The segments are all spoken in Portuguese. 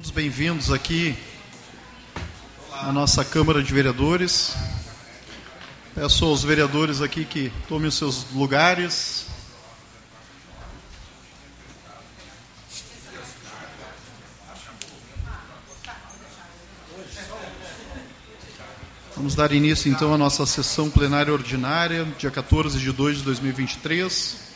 Todos bem-vindos aqui à nossa Câmara de Vereadores. Peço aos vereadores aqui que tomem os seus lugares. Vamos dar início então à nossa sessão plenária ordinária, dia 14 de 2 de 2023.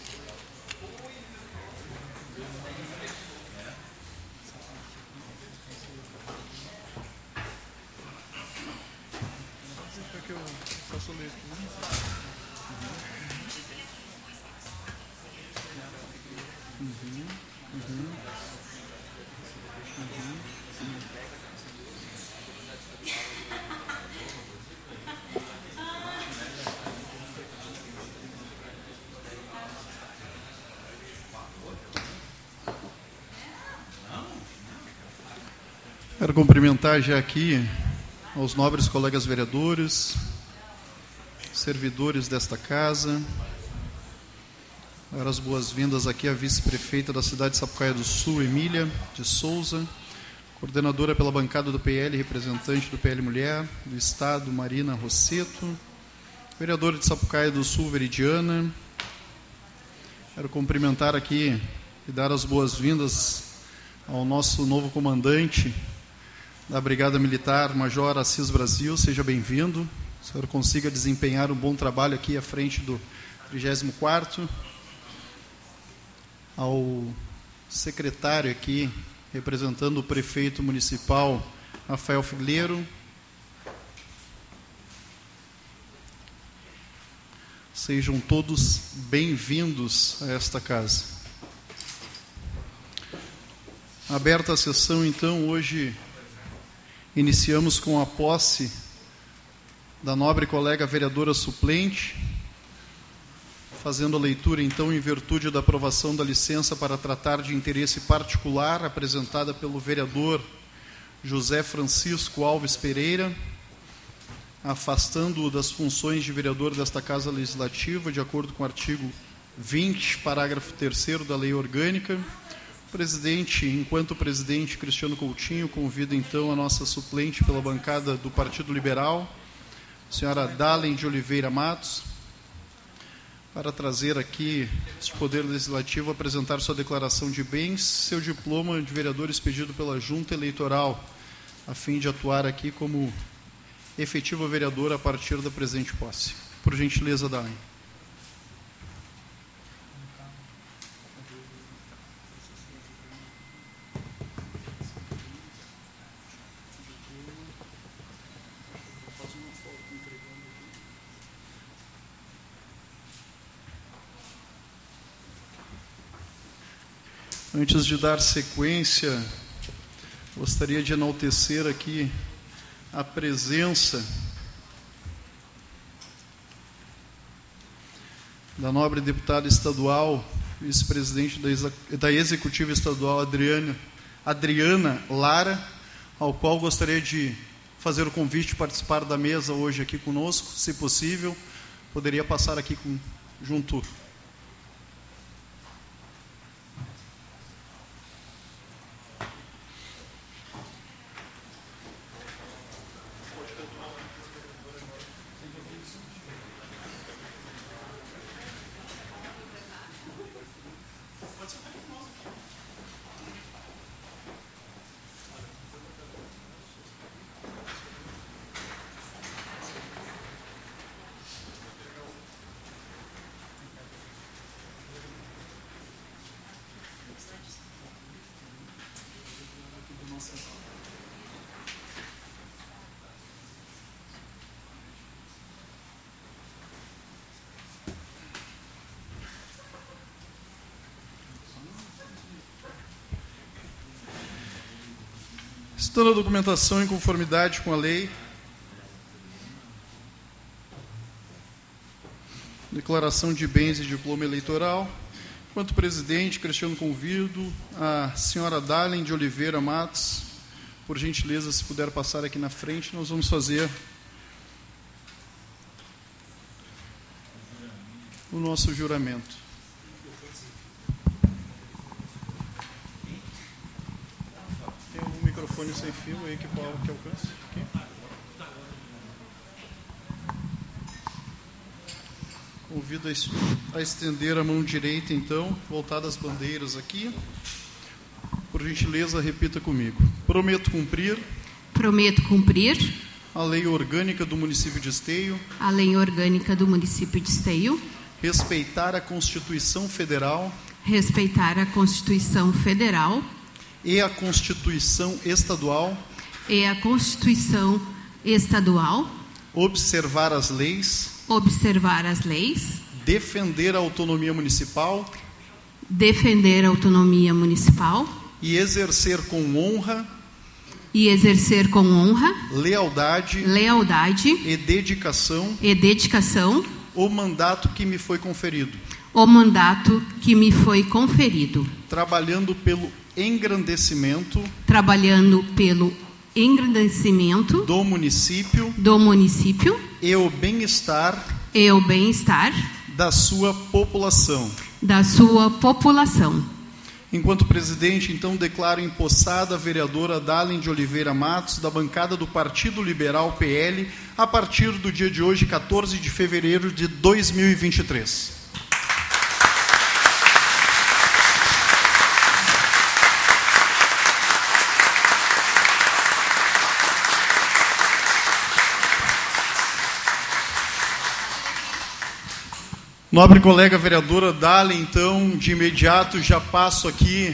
Cumprimentar já aqui aos nobres colegas vereadores, servidores desta casa. Dar as boas-vindas aqui à vice-prefeita da cidade de Sapucaia do Sul, Emília de Souza, coordenadora pela bancada do PL, representante do PL Mulher, do Estado, Marina Rosseto, vereadora de Sapucaia do Sul, Veridiana. Quero cumprimentar aqui e dar as boas-vindas ao nosso novo comandante, da Brigada Militar, Major Assis Brasil, seja bem-vindo. O senhor consiga desempenhar um bom trabalho aqui à frente do 34 Ao secretário aqui, representando o prefeito municipal, Rafael Figueiredo. Sejam todos bem-vindos a esta casa. Aberta a sessão, então, hoje Iniciamos com a posse da nobre colega vereadora suplente, fazendo a leitura, então, em virtude da aprovação da licença para tratar de interesse particular, apresentada pelo vereador José Francisco Alves Pereira, afastando-o das funções de vereador desta Casa Legislativa, de acordo com o artigo 20, parágrafo 3 da Lei Orgânica Presidente, enquanto presidente Cristiano Coutinho, convido então a nossa suplente pela bancada do Partido Liberal, senhora Dalen de Oliveira Matos, para trazer aqui este Poder Legislativo, apresentar sua declaração de bens, seu diploma de vereador expedido pela Junta Eleitoral, a fim de atuar aqui como efetiva vereadora a partir da presente posse. Por gentileza, Dalen. Antes de dar sequência, gostaria de enaltecer aqui a presença da nobre deputada estadual, vice-presidente da Executiva Estadual, Adriana, Adriana Lara, ao qual gostaria de fazer o convite de participar da mesa hoje aqui conosco, se possível, poderia passar aqui com, junto Estando a documentação em conformidade com a lei, declaração de bens e diploma eleitoral. Enquanto presidente, Cristiano convido a senhora Dalen de Oliveira Matos, por gentileza, se puder passar aqui na frente, nós vamos fazer o nosso juramento. Microfone sem fio aí que, que alcance. Aqui. Convido a estender a mão direita, então, voltada às bandeiras aqui. Por gentileza, repita comigo. Prometo cumprir. Prometo cumprir. A lei orgânica do município de Esteio. A lei orgânica do município de Esteio. Respeitar a Constituição Federal. Respeitar a Constituição Federal e a Constituição Estadual? E a Constituição Estadual? Observar as leis? Observar as leis? Defender a autonomia municipal? Defender a autonomia municipal? E exercer com honra? E exercer com honra? Lealdade? Lealdade? E dedicação? E dedicação? O mandato que me foi conferido? O mandato que me foi conferido? Trabalhando pelo engrandecimento trabalhando pelo engrandecimento do município do município e o bem-estar e o bem-estar da sua população da sua população Enquanto presidente, então, declaro empossada a vereadora Dalen de Oliveira Matos, da bancada do Partido Liberal PL, a partir do dia de hoje, 14 de fevereiro de 2023. Nobre colega vereadora Dali, então, de imediato já passo aqui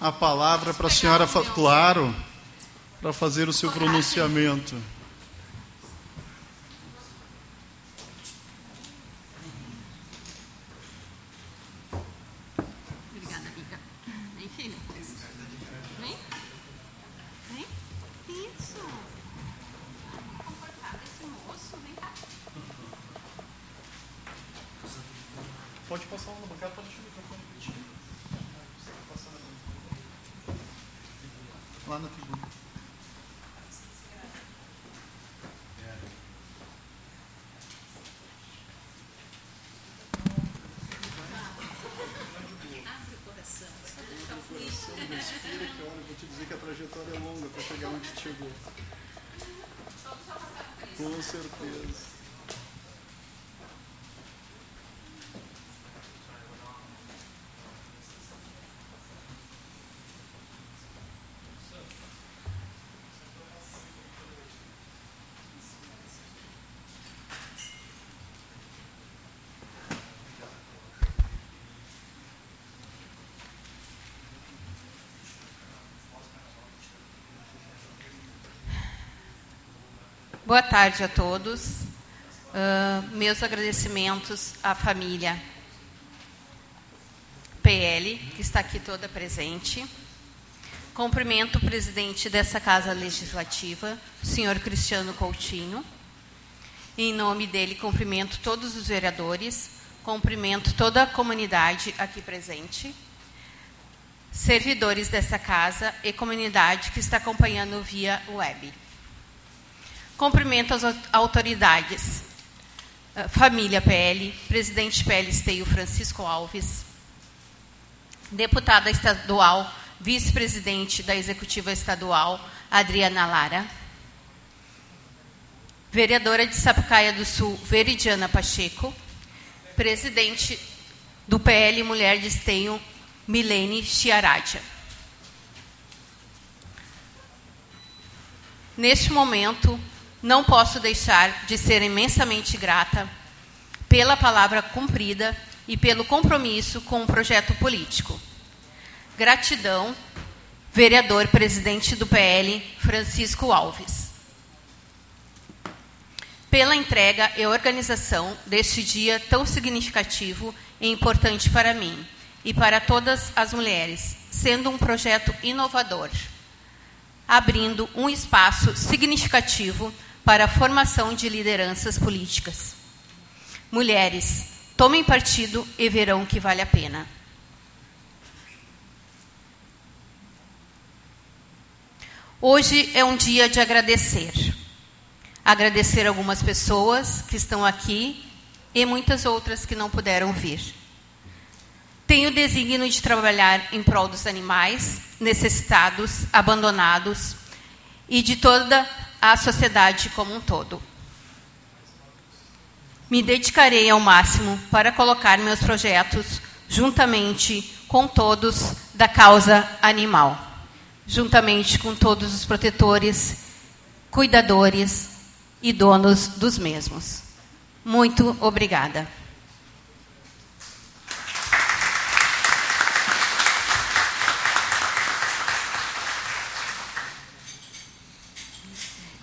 a palavra para a senhora, claro, para fazer o seu pronunciamento. Boa tarde a todos. Uh, meus agradecimentos à família PL, que está aqui toda presente. Cumprimento o presidente dessa Casa Legislativa, o senhor Cristiano Coutinho. Em nome dele, cumprimento todos os vereadores, cumprimento toda a comunidade aqui presente, servidores dessa casa e comunidade que está acompanhando via web. Cumprimento as autoridades. Ah, família PL, presidente PL Esteio Francisco Alves, deputada estadual, vice-presidente da executiva estadual, Adriana Lara, vereadora de Sapucaia do Sul, Veridiana Pacheco, presidente do PL Mulher de Esteio, Milene Chiaradia. Neste momento, não posso deixar de ser imensamente grata pela palavra cumprida e pelo compromisso com o projeto político. Gratidão, vereador presidente do PL, Francisco Alves. Pela entrega e organização deste dia tão significativo e importante para mim e para todas as mulheres, sendo um projeto inovador, abrindo um espaço significativo para a formação de lideranças políticas. Mulheres, tomem partido e verão que vale a pena. Hoje é um dia de agradecer. Agradecer algumas pessoas que estão aqui e muitas outras que não puderam vir. Tenho o desígnio de trabalhar em prol dos animais necessitados, abandonados e de toda a sociedade como um todo. Me dedicarei ao máximo para colocar meus projetos juntamente com todos da causa animal, juntamente com todos os protetores, cuidadores e donos dos mesmos. Muito obrigada.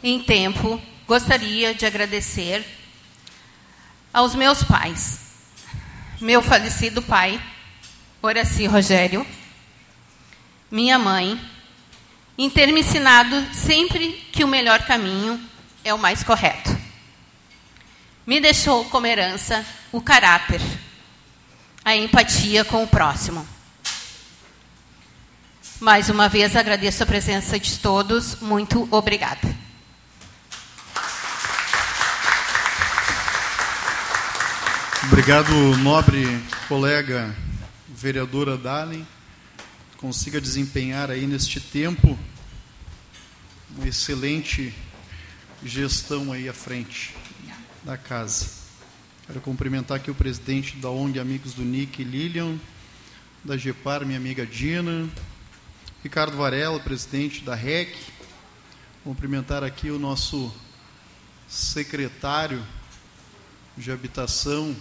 Em tempo, gostaria de agradecer aos meus pais, meu falecido pai, Horaci Rogério, minha mãe, em ter me ensinado sempre que o melhor caminho é o mais correto. Me deixou como herança o caráter, a empatia com o próximo. Mais uma vez agradeço a presença de todos. Muito obrigada. Obrigado, nobre colega vereadora Dalen. Consiga desempenhar aí neste tempo uma excelente gestão aí à frente da casa. Quero cumprimentar aqui o presidente da ONG Amigos do Nick, Lilian, da GEPAR, minha amiga Dina, Ricardo Varela, presidente da REC. Cumprimentar aqui o nosso secretário de habitação,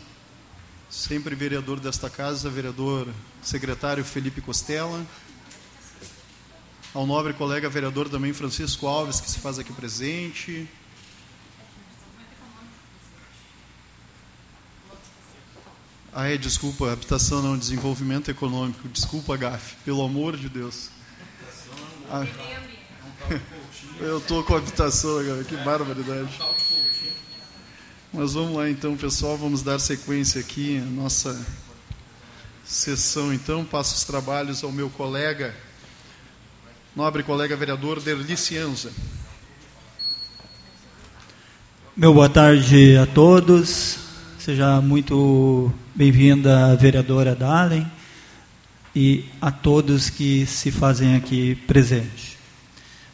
sempre vereador desta casa, vereador secretário Felipe Costela, ao nobre colega vereador também Francisco Alves, que se faz aqui presente. Ah, é, desculpa, habitação não, desenvolvimento econômico. Desculpa, Gaf, pelo amor de Deus. Ah, eu estou com habitação agora, que barbaridade. Mas vamos lá então, pessoal, vamos dar sequência aqui à nossa sessão então. Passo os trabalhos ao meu colega, nobre colega vereador Derli Cianza. Meu boa tarde a todos. Seja muito bem-vinda, vereadora Dalen, e a todos que se fazem aqui presente.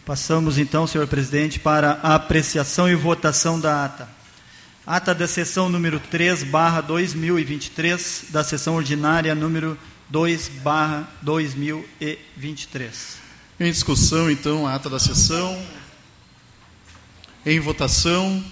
Passamos então, senhor presidente, para a apreciação e votação da ata. Ata da sessão número 3, barra 2023, da sessão ordinária número 2, barra 2023. Em discussão, então, a ata da sessão. Em votação.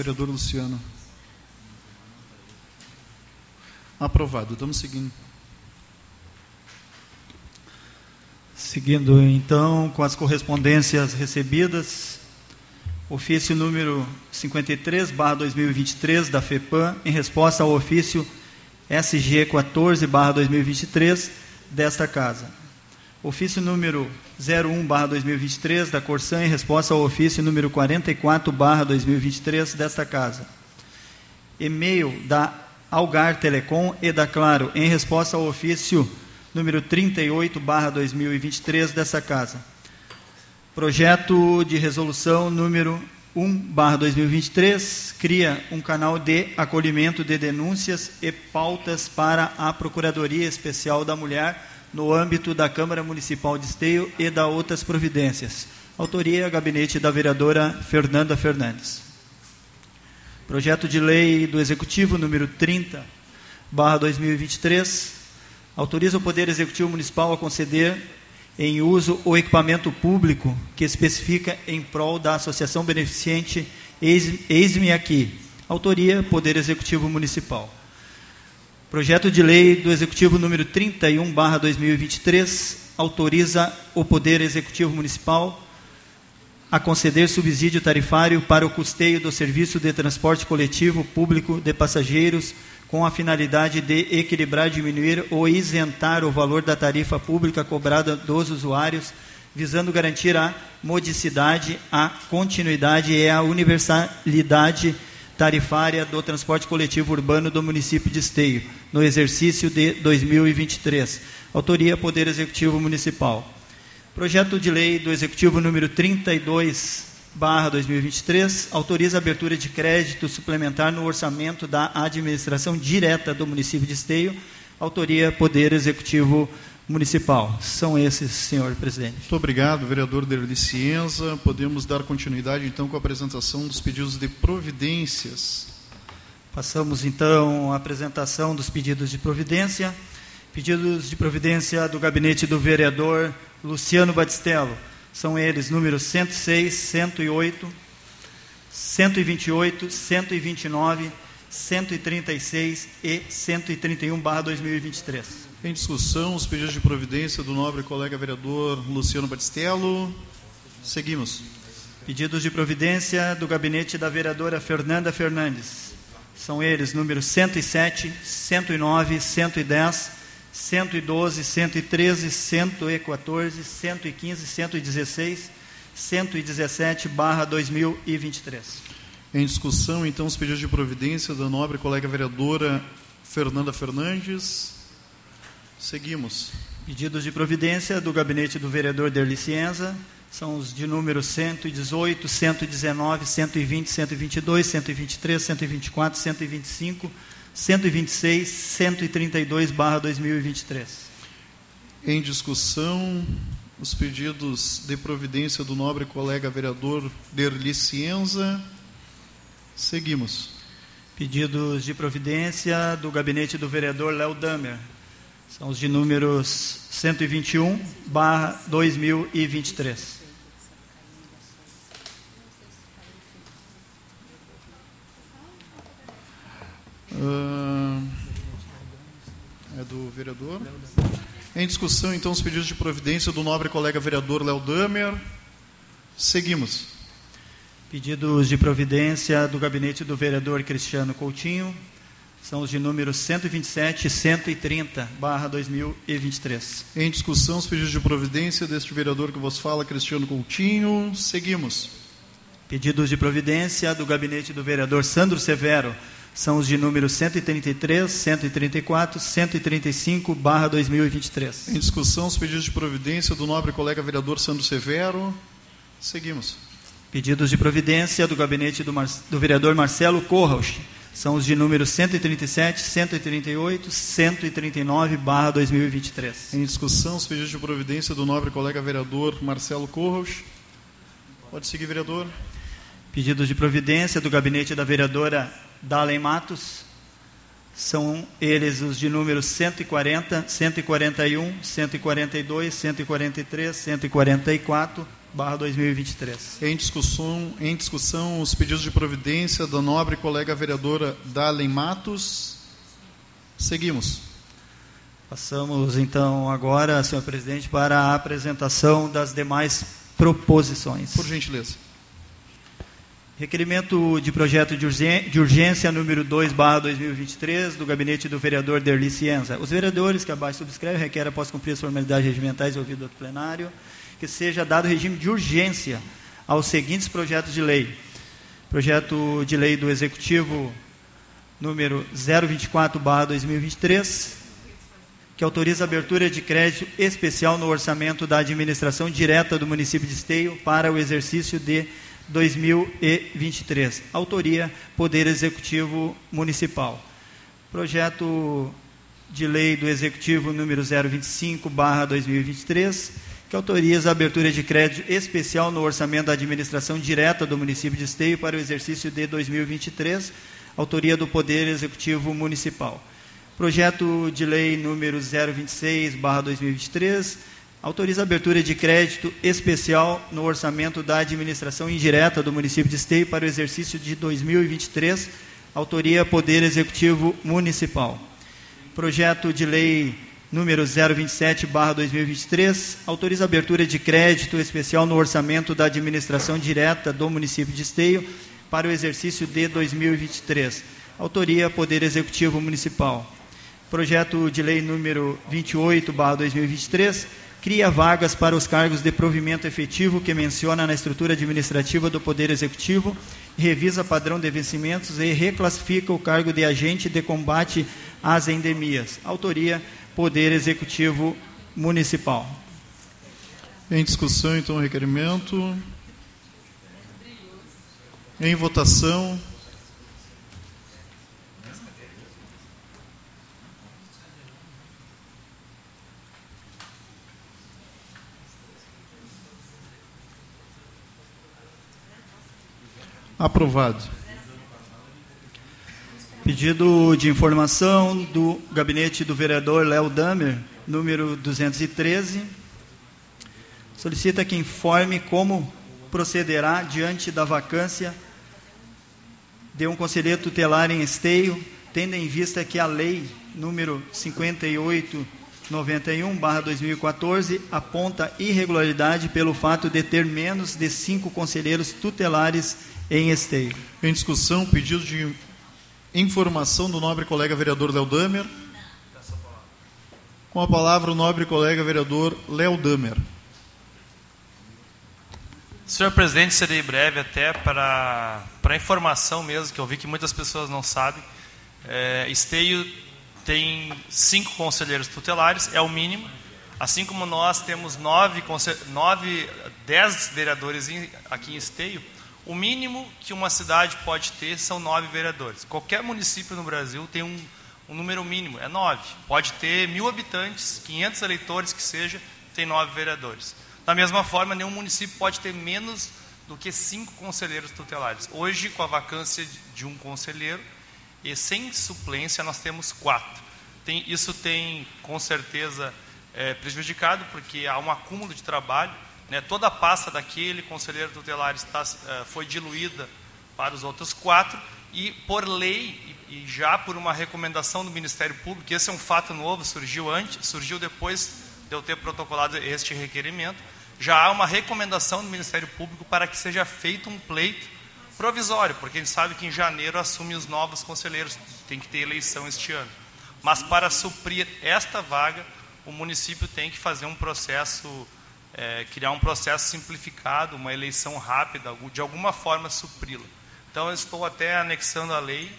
Vereador Luciano. Aprovado. Estamos seguindo. Seguindo então com as correspondências recebidas, ofício número 53, barra 2023, da FEPAM, em resposta ao ofício SG 14, barra 2023, desta Casa. Ofício número 01, barra 2023, da Corsan, em resposta ao ofício número 44, barra 2023, desta Casa. E-mail da Algar Telecom e da Claro, em resposta ao ofício número 38, barra 2023, dessa Casa Projeto de resolução número 1, barra 2023, cria um canal de acolhimento de denúncias e pautas para a Procuradoria Especial da Mulher no âmbito da Câmara Municipal de Esteio e da outras providências. Autoria, gabinete da vereadora Fernanda Fernandes. Projeto de lei do Executivo número 30, barra 2023, autoriza o Poder Executivo Municipal a conceder em uso o equipamento público que especifica em prol da Associação Beneficente Eis-me Aqui. Autoria, Poder Executivo Municipal. Projeto de lei do Executivo número 31, barra 2023, autoriza o Poder Executivo Municipal a conceder subsídio tarifário para o custeio do serviço de transporte coletivo público de passageiros com a finalidade de equilibrar, diminuir ou isentar o valor da tarifa pública cobrada dos usuários, visando garantir a modicidade, a continuidade e a universalidade tarifária do transporte coletivo urbano do município de Esteio, no exercício de 2023. Autoria Poder Executivo Municipal. Projeto de lei do Executivo número 32 barra 2023, autoriza a abertura de crédito suplementar no orçamento da administração direta do município de Esteio, autoria Poder Executivo Municipal. São esses, senhor presidente. Muito obrigado, vereador Derli Cienza. Podemos dar continuidade, então, com a apresentação dos pedidos de providências. Passamos, então, à apresentação dos pedidos de providência. Pedidos de providência do gabinete do vereador Luciano Batistello. São eles números 106, 108, 128, 129, 136 e 131 barra 2023. Em discussão, os pedidos de providência do nobre colega vereador Luciano Batistello. Seguimos. Pedidos de providência do gabinete da vereadora Fernanda Fernandes. São eles números 107, 109, 110, 112, 113, 114, 115, 116, 117, barra 2023. Em discussão, então, os pedidos de providência da nobre colega vereadora Fernanda Fernandes. Seguimos. Pedidos de providência do gabinete do vereador Derli Cienza. São os de número 118, 119, 120, 122, 123, 124, 125, 126, 132, barra 2023. Em discussão, os pedidos de providência do nobre colega vereador Derli Cienza. Seguimos. Pedidos de providência do gabinete do vereador Léo Damer. São os de números 121, barra 2023. Uh, é do vereador. Em discussão, então, os pedidos de providência do nobre colega vereador Léo Damer. Seguimos. Pedidos de providência do gabinete do vereador Cristiano Coutinho. São os de números 127 e 130, barra 2023. Em discussão, os pedidos de providência deste vereador que vos fala, Cristiano Coutinho. Seguimos. Pedidos de providência do gabinete do vereador Sandro Severo são os de números 133, 134, 135, barra 2023. Em discussão, os pedidos de providência do nobre colega vereador Sandro Severo. Seguimos. Pedidos de providência do gabinete do, Mar... do vereador Marcelo Corros. São os de números 137, 138, 139, barra 2023. Em discussão, os pedidos de providência do nobre colega vereador Marcelo Corros. Pode seguir, vereador. Pedidos de providência do gabinete da vereadora Dalen Matos. São eles os de números 140, 141, 142, 143, 144, 2023. Em discussão, em discussão os pedidos de providência da nobre colega vereadora Dalen Matos. Seguimos. Passamos então agora, senhor presidente, para a apresentação das demais proposições. Por gentileza. Requerimento de projeto de urgência número 2, barra 2023, do gabinete do vereador Derli Cienza. Os vereadores que abaixo subscrevem requerem, após cumprir as formalidades regimentais ouvido do plenário, que seja dado regime de urgência aos seguintes projetos de lei. Projeto de lei do Executivo número 024, barra 2023, que autoriza a abertura de crédito especial no orçamento da administração direta do município de Esteio para o exercício de 2023. Autoria: Poder Executivo Municipal. Projeto de Lei do Executivo número 025/2023, que autoriza a abertura de crédito especial no orçamento da administração direta do município de Esteio para o exercício de 2023. Autoria do Poder Executivo Municipal. Projeto de Lei número 026/2023 autoriza a abertura de crédito especial no orçamento da administração indireta do município de Esteio para o exercício de 2023, autoria Poder Executivo Municipal. Projeto de lei número 027/2023 autoriza abertura de crédito especial no orçamento da administração direta do município de Esteio para o exercício de 2023. Autoria Poder Executivo Municipal. Projeto de lei número 28/2023 cria vagas para os cargos de provimento efetivo que menciona na estrutura administrativa do Poder Executivo, revisa padrão de vencimentos e reclassifica o cargo de agente de combate às endemias. Autoria: Poder Executivo Municipal. Em discussão, então, o requerimento. Em votação. Aprovado. Pedido de informação do gabinete do vereador Léo Damer, número 213. Solicita que informe como procederá diante da vacância de um conselheiro tutelar em esteio, tendo em vista que a lei número 58 91/2014 aponta irregularidade pelo fato de ter menos de cinco conselheiros tutelares em esteio. Em discussão, pedido de informação do nobre colega vereador Léo Damer. Com a palavra o nobre colega vereador Léo Damer. Senhor presidente, serei breve até para, para informação mesmo, que eu vi que muitas pessoas não sabem. É, Esteio tem cinco conselheiros tutelares, é o mínimo. Assim como nós temos nove, nove dez vereadores aqui em Esteio, o mínimo que uma cidade pode ter são nove vereadores. Qualquer município no Brasil tem um, um número mínimo, é nove. Pode ter mil habitantes, 500 eleitores que seja, tem nove vereadores. Da mesma forma, nenhum município pode ter menos do que cinco conselheiros tutelares. Hoje, com a vacância de um conselheiro e sem suplência, nós temos quatro. Tem, isso tem, com certeza, é, prejudicado, porque há um acúmulo de trabalho né, toda a pasta daquele conselheiro tutelar está, uh, foi diluída para os outros quatro e por lei e, já por uma recomendação do Ministério Público, esse é um fato novo, surgiu antes, surgiu depois de eu ter protocolado este requerimento, já há uma recomendação do Ministério Público para que seja feito um pleito provisório, porque a gente sabe que em janeiro assume os novos conselheiros, tem que ter eleição este ano. Mas para suprir esta vaga, o município tem que fazer um processo é, criar um processo simplificado, uma eleição rápida, de alguma forma supri-la. Então, eu estou até anexando a lei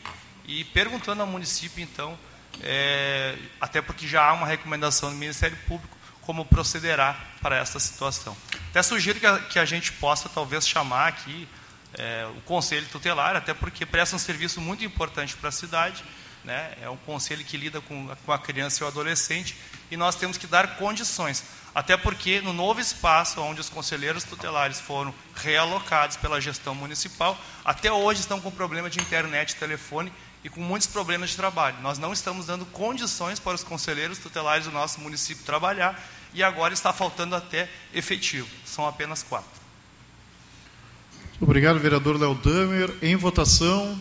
e perguntando ao município, então, é, até porque já há uma recomendação do Ministério Público, como procederá para esta situação. Até sugiro que a, que a gente possa, talvez, chamar aqui é, o Conselho Tutelar, até porque presta um serviço muito importante para a cidade, né? é um conselho que lida com, com a criança e o adolescente, e nós temos que dar condições. Até porque no novo espaço onde os conselheiros tutelares foram realocados pela gestão municipal, até hoje estão com problema de internet telefone e com muitos problemas de trabalho. Nós não estamos dando condições para os conselheiros tutelares do nosso município trabalhar e agora está faltando até efetivo. São apenas quatro. Obrigado, vereador Léo Damer. Em votação.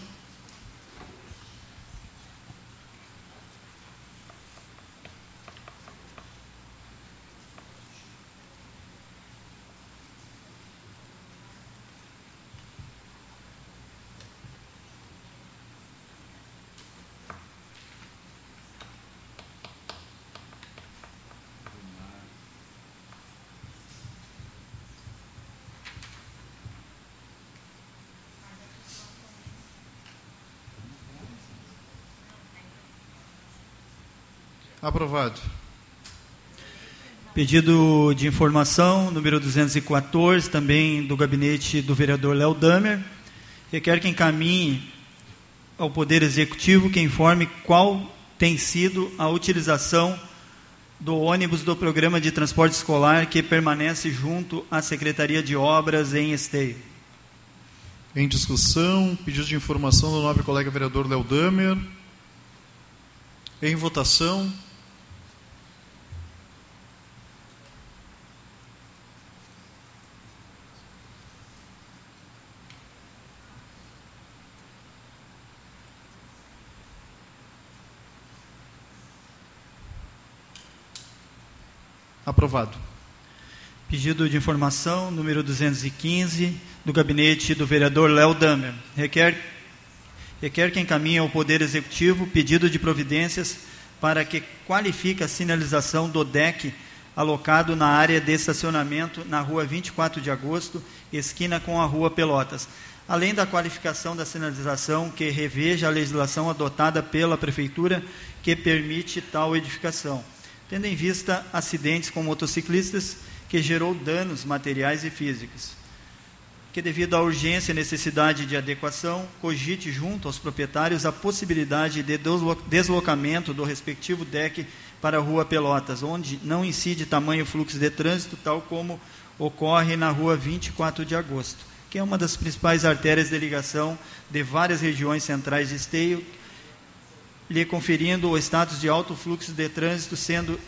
Aprovado. Pedido de informação, número 214, também do gabinete do vereador Léo Damer. Requer que encaminhe ao Poder Executivo que informe qual tem sido a utilização do ônibus do programa de transporte escolar que permanece junto à Secretaria de Obras em Esteio. Em discussão, pedido de informação do nobre colega vereador Léo Damer. Em votação. Aprovado. Pedido de informação número 215 do gabinete do vereador Léo Damer. Requer, requer que encaminhe ao Poder Executivo pedido de providências para que qualifique a sinalização do DEC alocado na área de estacionamento na rua 24 de agosto, esquina com a rua Pelotas. Além da qualificação da sinalização, que reveja a legislação adotada pela Prefeitura que permite tal edificação tendo em vista acidentes com motociclistas que gerou danos materiais e físicos. Que, devido à urgência e necessidade de adequação, cogite junto aos proprietários a possibilidade de deslocamento do respectivo deck para a Rua Pelotas, onde não incide tamanho fluxo de trânsito, tal como ocorre na Rua 24 de Agosto, que é uma das principais artérias de ligação de várias regiões centrais de Esteio, lhe conferindo o status de alto fluxo de trânsito, sendo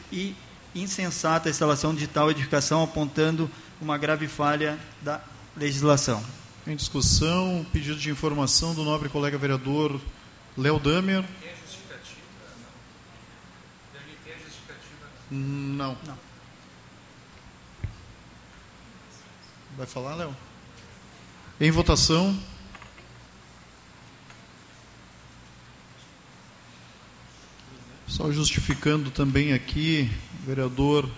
insensata a instalação de tal edificação, apontando uma grave falha da legislação. Em discussão, pedido de informação do nobre colega vereador Léo Damer. Não. Não. Vai falar, Léo? Em votação. Só justificando também aqui, vereador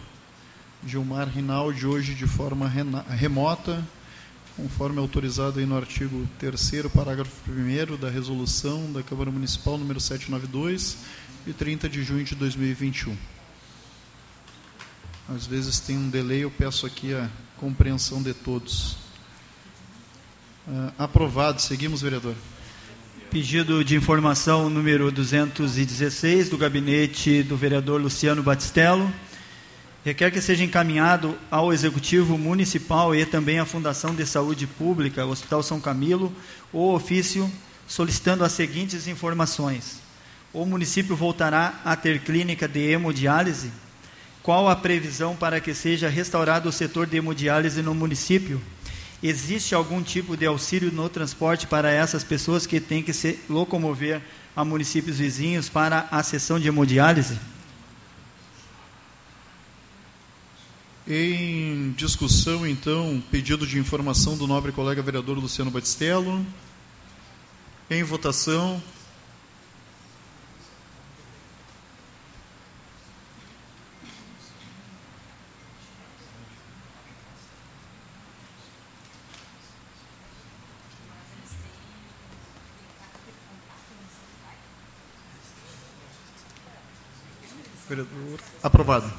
Gilmar Rinaldi, hoje de forma remota, conforme autorizado aí no artigo 3 parágrafo 1 da resolução da Câmara Municipal número 792, de 30 de junho de 2021. Às vezes tem um delay, eu peço aqui a compreensão de todos. Uh, aprovado. Seguimos, vereador. Pedido de informação número 216 do gabinete do vereador Luciano Batistello. Requer que seja encaminhado ao Executivo Municipal e também à Fundação de Saúde Pública, Hospital São Camilo, o ofício solicitando as seguintes informações. O município voltará a ter clínica de hemodiálise? Qual a previsão para que seja restaurado o setor de hemodiálise no município? Existe algum tipo de auxílio no transporte para essas pessoas que têm que se locomover a municípios vizinhos para a sessão de hemodiálise? Em discussão, então, pedido de informação do nobre colega vereador Luciano Batistello. Em votação. Aprovado.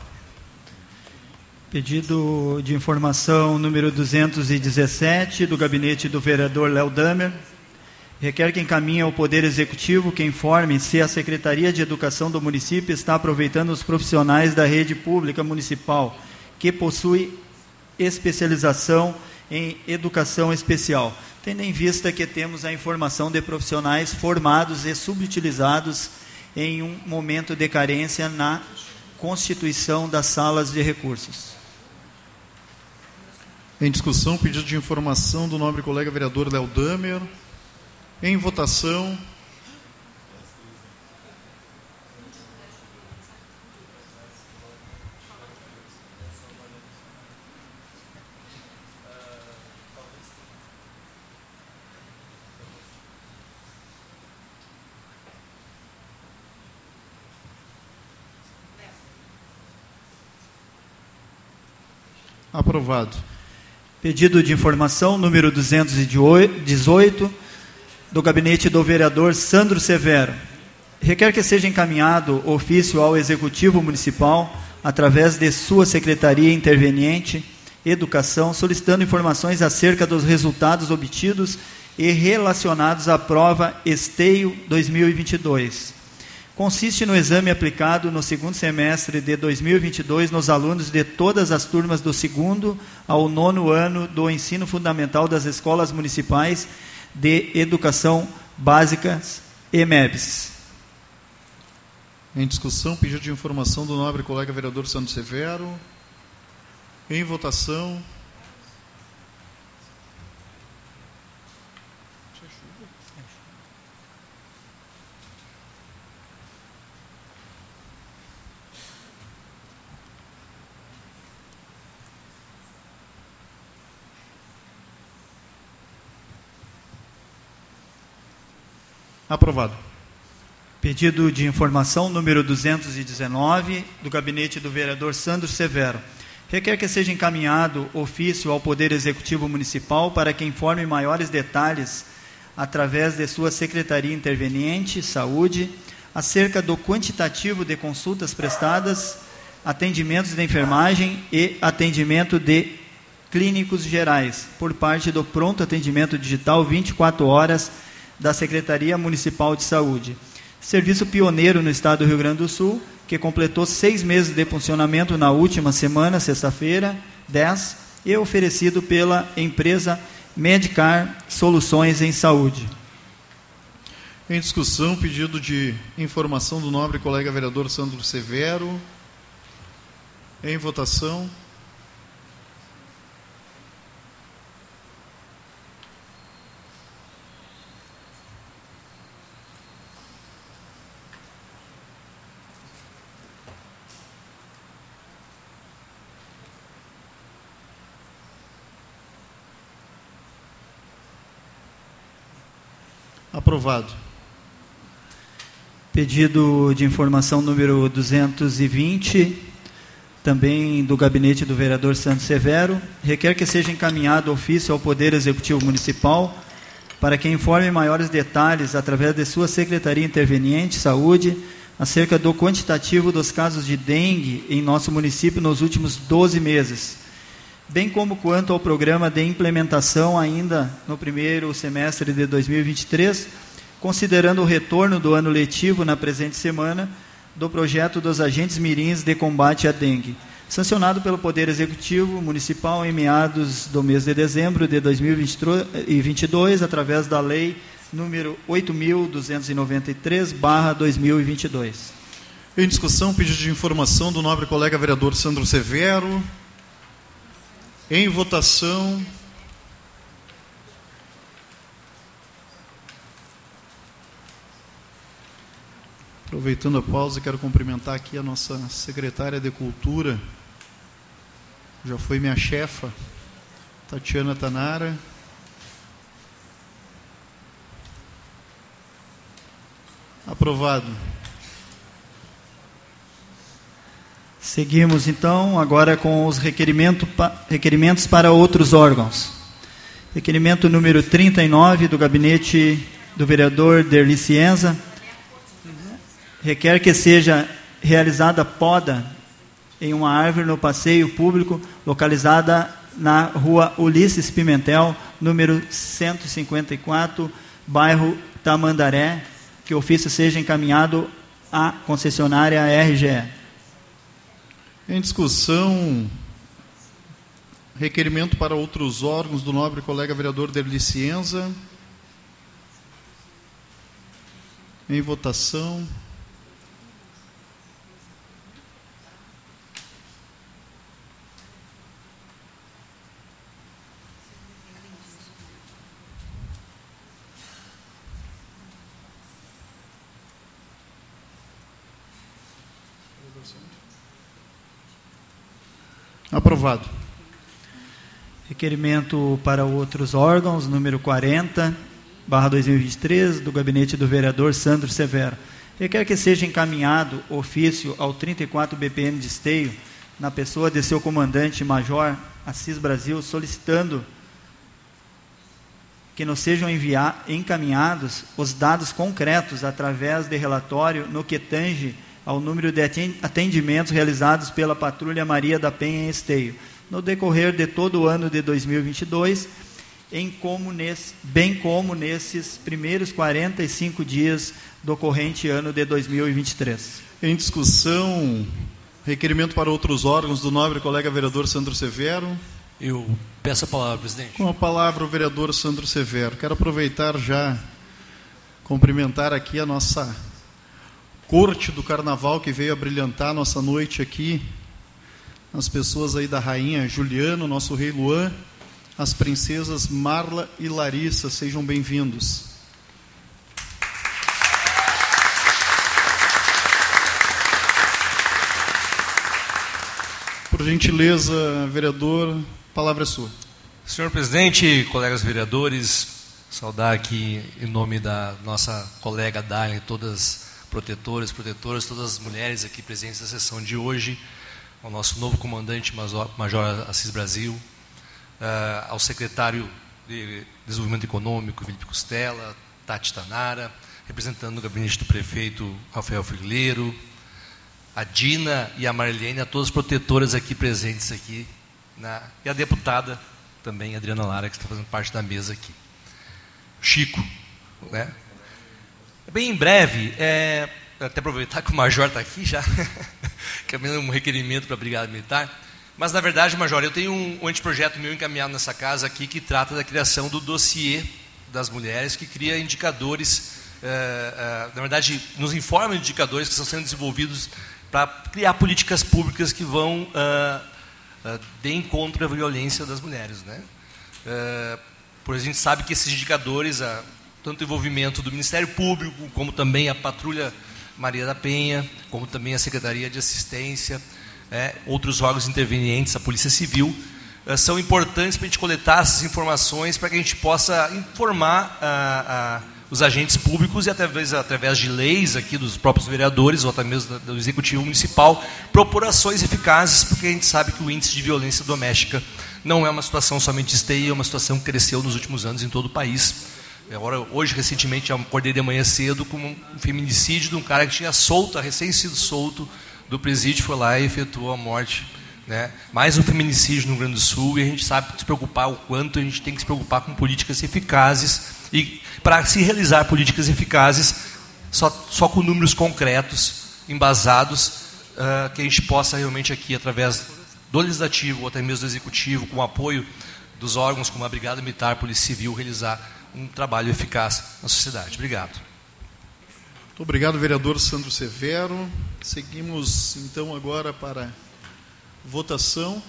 Pedido de informação número 217 do gabinete do vereador Léo Damer. Requer que encaminhe ao Poder Executivo que informe se a Secretaria de Educação do município está aproveitando os profissionais da rede pública municipal que possui especialização em educação especial, tendo em vista que temos a informação de profissionais formados e subutilizados em um momento de carência na constituição das salas de recursos. Em discussão, pedido de informação do nobre colega vereador Léo Damer. Em votação. Aprovado. Pedido de informação número 218 do gabinete do vereador Sandro Severo. Requer que seja encaminhado ofício ao Executivo Municipal através de sua Secretaria Interveniente Educação, solicitando informações acerca dos resultados obtidos e relacionados à prova Esteio 2022 consiste no exame aplicado no segundo semestre de 2022 nos alunos de todas as turmas do segundo ao nono ano do ensino fundamental das escolas municipais de educação básica EMEBs. Em discussão, pedido de informação do nobre colega vereador Santos Severo. Em votação. Aprovado. Pedido de informação número 219 do gabinete do vereador Sandro Severo. Requer que seja encaminhado ofício ao Poder Executivo Municipal para que informe maiores detalhes através de sua Secretaria Interveniente Saúde acerca do quantitativo de consultas prestadas, atendimentos de enfermagem e atendimento de clínicos gerais por parte do Pronto Atendimento Digital 24 horas da Secretaria Municipal de Saúde. Serviço pioneiro no estado do Rio Grande do Sul, que completou seis meses de funcionamento na última semana, sexta-feira, 10, e oferecido pela empresa Medicar Soluções em Saúde. Em discussão, pedido de informação do nobre colega vereador Sandro Severo. Em votação. Aprovado. Pedido de informação número 220, também do gabinete do vereador Santos Severo, requer que seja encaminhado ofício ao Poder Executivo Municipal para que informe maiores detalhes, através de sua Secretaria Interveniente Saúde, acerca do quantitativo dos casos de dengue em nosso município nos últimos 12 meses, bem como quanto ao programa de implementação ainda no primeiro semestre de 2023, considerando o retorno do ano letivo na presente semana do projeto dos agentes mirins de combate à dengue, sancionado pelo Poder Executivo Municipal em meados do mês de dezembro de 2022, através da Lei número 8.293/2022. Em discussão, pedido de informação do nobre colega vereador Sandro Severo. Em votação. Aproveitando a pausa, quero cumprimentar aqui a nossa secretária de Cultura, já foi minha chefa, Tatiana Tanara. Aprovado. Seguimos então agora com os requerimento, requerimentos para outros órgãos. Requerimento número 39 do gabinete do vereador Derli Cienza. Requer que seja realizada poda em uma árvore no passeio público localizada na rua Ulisses Pimentel, número 154, bairro Tamandaré, que o ofício seja encaminhado à concessionária RGE. Em discussão, requerimento para outros órgãos do nobre colega vereador Derli Cienza. Em votação. Aprovado. Requerimento para outros órgãos, número 40, barra 2023, do gabinete do vereador Sandro Severo. Requer que seja encaminhado ofício ao 34 BPM de Esteio, na pessoa de seu comandante Major Assis Brasil, solicitando que nos sejam enviar, encaminhados os dados concretos através de relatório no que tange ao número de atendimentos realizados pela Patrulha Maria da Penha em Esteio no decorrer de todo o ano de 2022, em como nesse, bem como nesses primeiros 45 dias do corrente ano de 2023. Em discussão, requerimento para outros órgãos do nobre colega vereador Sandro Severo. Eu peço a palavra, presidente. Com a palavra o vereador Sandro Severo. Quero aproveitar já cumprimentar aqui a nossa corte do carnaval que veio a brilhantar nossa noite aqui as pessoas aí da rainha Juliana, nosso rei Luan, as princesas Marla e Larissa, sejam bem-vindos. Por gentileza, vereador, palavra é sua. Senhor presidente, colegas vereadores, saudar aqui em nome da nossa colega Darlene, todas protetoras, protetoras, todas as mulheres aqui presentes na sessão de hoje ao nosso novo comandante Major Assis Brasil, uh, ao secretário de Desenvolvimento Econômico, Felipe Costela, Tati Tanara, representando o gabinete do prefeito Rafael Frileiro, a Dina e a Marlene, a todas as protetoras aqui presentes aqui, na, e a deputada também, Adriana Lara, que está fazendo parte da mesa aqui. Chico, né? Bem em breve, é, até aproveitar que o Major está aqui já, caminhando um requerimento para a Brigada Militar. Mas, na verdade, Major, eu tenho um, um anteprojeto meu encaminhado nessa casa aqui que trata da criação do dossiê das mulheres, que cria indicadores, uh, uh, na verdade, nos informa de indicadores que estão sendo desenvolvidos para criar políticas públicas que vão uh, de encontro à violência das mulheres. Né? por a gente sabe que esses indicadores, tanto o envolvimento do Ministério Público, como também a patrulha Maria da Penha, como também a Secretaria de Assistência, é, outros órgãos intervenientes, a Polícia Civil, é, são importantes para a gente coletar essas informações para que a gente possa informar a, a, os agentes públicos e através, através de leis aqui dos próprios vereadores ou até mesmo do Executivo Municipal, propor ações eficazes, porque a gente sabe que o índice de violência doméstica não é uma situação somente esteia, é uma situação que cresceu nos últimos anos em todo o país. Agora, hoje, recentemente, acordei de manhã cedo com um feminicídio de um cara que tinha solto, recém sido solto do presídio, foi lá e efetuou a morte. Né? Mais um feminicídio no Rio Grande do Sul e a gente sabe se preocupar o quanto a gente tem que se preocupar com políticas eficazes e para se realizar políticas eficazes só, só com números concretos, embasados, uh, que a gente possa realmente aqui, através do legislativo ou até mesmo do executivo, com o apoio dos órgãos como a Brigada Militar, Polícia Civil, realizar um trabalho eficaz na sociedade. Obrigado. Muito obrigado, vereador Sandro Severo. Seguimos então agora para votação.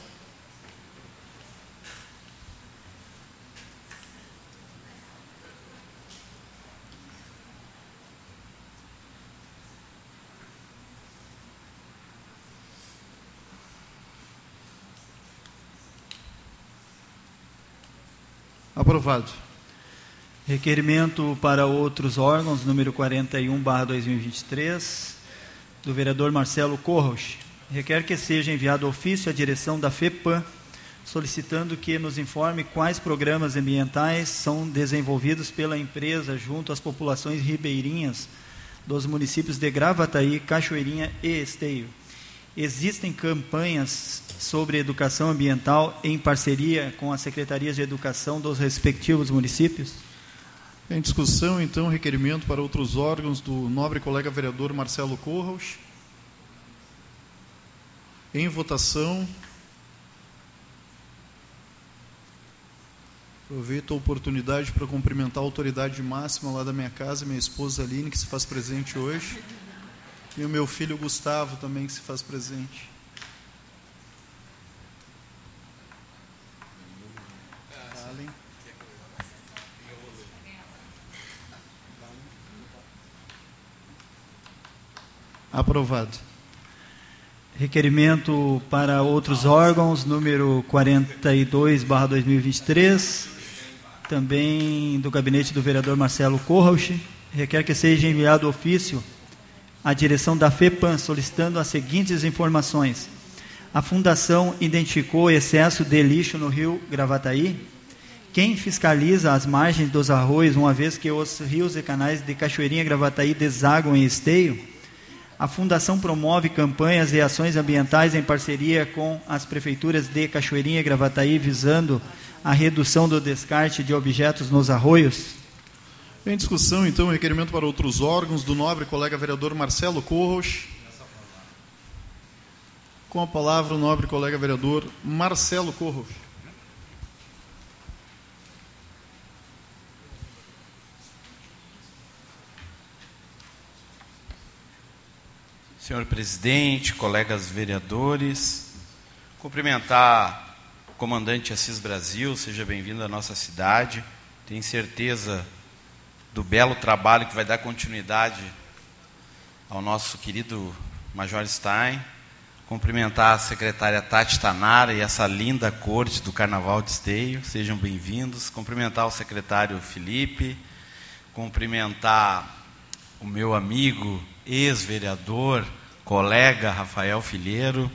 Aprovado. Requerimento para outros órgãos, número 41, barra 2023, do vereador Marcelo Corros. Requer que seja enviado ofício à direção da FEPAM, solicitando que nos informe quais programas ambientais são desenvolvidos pela empresa junto às populações ribeirinhas dos municípios de Gravataí, Cachoeirinha e Esteio. Existem campanhas sobre educação ambiental em parceria com as secretarias de educação dos respectivos municípios? Em discussão, então, requerimento para outros órgãos do nobre colega vereador Marcelo Corros. Em votação. Aproveito a oportunidade para cumprimentar a autoridade máxima lá da minha casa, minha esposa Aline, que se faz presente hoje, e o meu filho Gustavo também, que se faz presente. Aprovado. Requerimento para outros órgãos, número 42/2023, também do gabinete do vereador Marcelo Corrauch, requer que seja enviado ofício à direção da FEPAM solicitando as seguintes informações: a fundação identificou excesso de lixo no rio Gravataí? Quem fiscaliza as margens dos arroios, uma vez que os rios e canais de Cachoeirinha e Gravataí desaguam em esteio? A Fundação promove campanhas e ações ambientais em parceria com as prefeituras de Cachoeirinha e Gravataí, visando a redução do descarte de objetos nos arroios? Em discussão, então, requerimento para outros órgãos do nobre colega vereador Marcelo Corros. Com a palavra, o nobre colega vereador Marcelo Corros. Senhor presidente, colegas vereadores, cumprimentar o comandante Assis Brasil, seja bem-vindo à nossa cidade. Tenho certeza do belo trabalho que vai dar continuidade ao nosso querido Major Stein. Cumprimentar a secretária Tati Tanara e essa linda corte do Carnaval de Esteio, sejam bem-vindos. Cumprimentar o secretário Felipe, cumprimentar o meu amigo ex-vereador, colega Rafael Filheiro.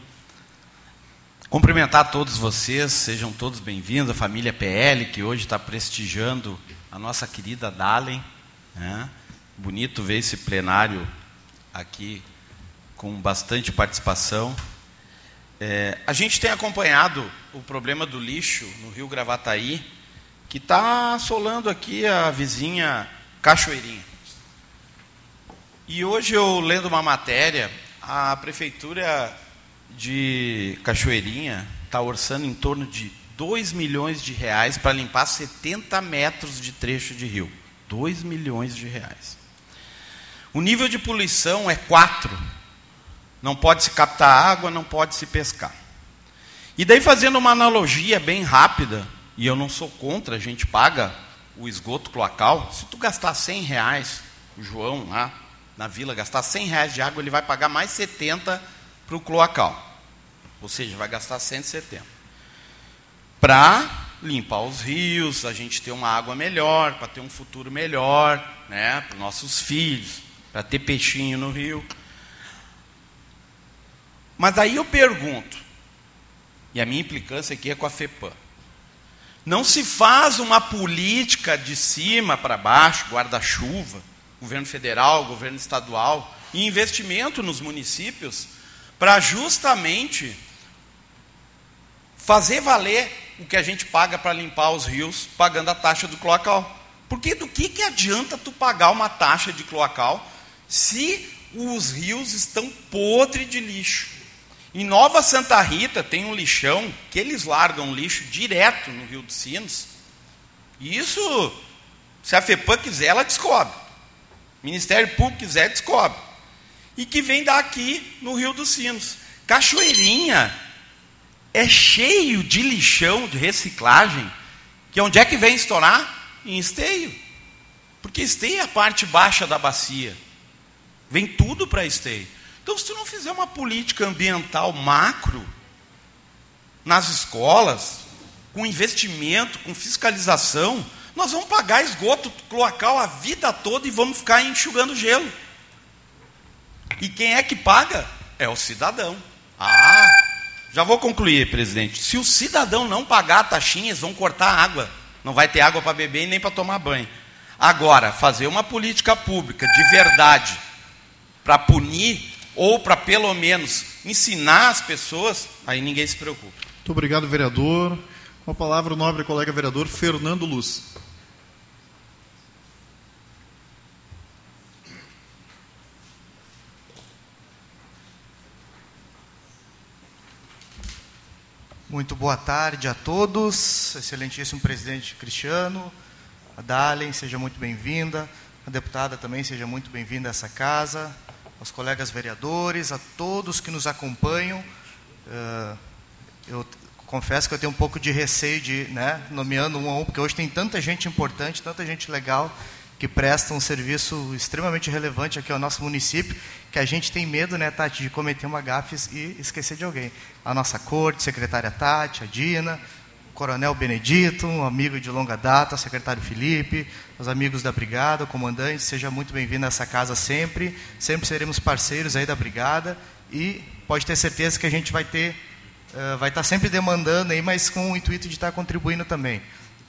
Cumprimentar todos vocês, sejam todos bem-vindos, a família PL, que hoje está prestigiando a nossa querida Dalen. Né? Bonito ver esse plenário aqui com bastante participação. É, a gente tem acompanhado o problema do lixo no Rio Gravataí, que está assolando aqui a vizinha Cachoeirinha. E hoje eu lendo uma matéria, a prefeitura de Cachoeirinha está orçando em torno de 2 milhões de reais para limpar 70 metros de trecho de rio. 2 milhões de reais. O nível de poluição é 4. Não pode se captar água, não pode se pescar. E daí fazendo uma analogia bem rápida, e eu não sou contra, a gente paga o esgoto cloacal, se tu gastar 100 reais, o João lá, na vila gastar 100 reais de água, ele vai pagar mais 70 para o cloacal. Ou seja, vai gastar 170. Para limpar os rios, a gente ter uma água melhor, para ter um futuro melhor, né, para os nossos filhos, para ter peixinho no rio. Mas aí eu pergunto, e a minha implicância aqui é com a FEPAM. Não se faz uma política de cima para baixo, guarda-chuva, governo federal, governo estadual, e investimento nos municípios para justamente fazer valer o que a gente paga para limpar os rios, pagando a taxa do cloacal. Porque do que, que adianta tu pagar uma taxa de cloacal se os rios estão podres de lixo? Em Nova Santa Rita tem um lixão que eles largam lixo direto no Rio dos Sinos. E isso, se a FEPAM quiser, ela descobre. Ministério Público quiser, descobre. E que vem daqui no Rio dos Sinos. Cachoeirinha é cheio de lixão de reciclagem, que onde é que vem estourar? Em esteio. Porque esteio é a parte baixa da bacia. Vem tudo para esteio. Então, se tu não fizer uma política ambiental macro nas escolas, com investimento, com fiscalização, nós vamos pagar esgoto cloacal a vida toda e vamos ficar enxugando gelo. E quem é que paga? É o cidadão. Ah, já vou concluir, presidente. Se o cidadão não pagar taxinhas, vão cortar a água. Não vai ter água para beber e nem para tomar banho. Agora, fazer uma política pública de verdade para punir ou para pelo menos ensinar as pessoas, aí ninguém se preocupa. Muito obrigado, vereador. Com a palavra o nobre colega vereador Fernando Luz. Muito boa tarde a todos, excelentíssimo presidente Cristiano, a Dalen, seja muito bem-vinda, a deputada também seja muito bem-vinda a essa casa, aos colegas vereadores, a todos que nos acompanham. Uh, eu confesso que eu tenho um pouco de receio de, né, nomeando um a um, porque hoje tem tanta gente importante, tanta gente legal, que prestam um serviço extremamente relevante aqui ao nosso município, que a gente tem medo, né, Tati, de cometer uma gafe e esquecer de alguém. A nossa corte, secretária Tati, a Dina, o coronel Benedito, um amigo de longa data, o secretário Felipe, os amigos da brigada, o comandante, seja muito bem-vindo a essa casa sempre. Sempre seremos parceiros aí da brigada e pode ter certeza que a gente vai ter uh, vai estar sempre demandando aí, mas com o intuito de estar contribuindo também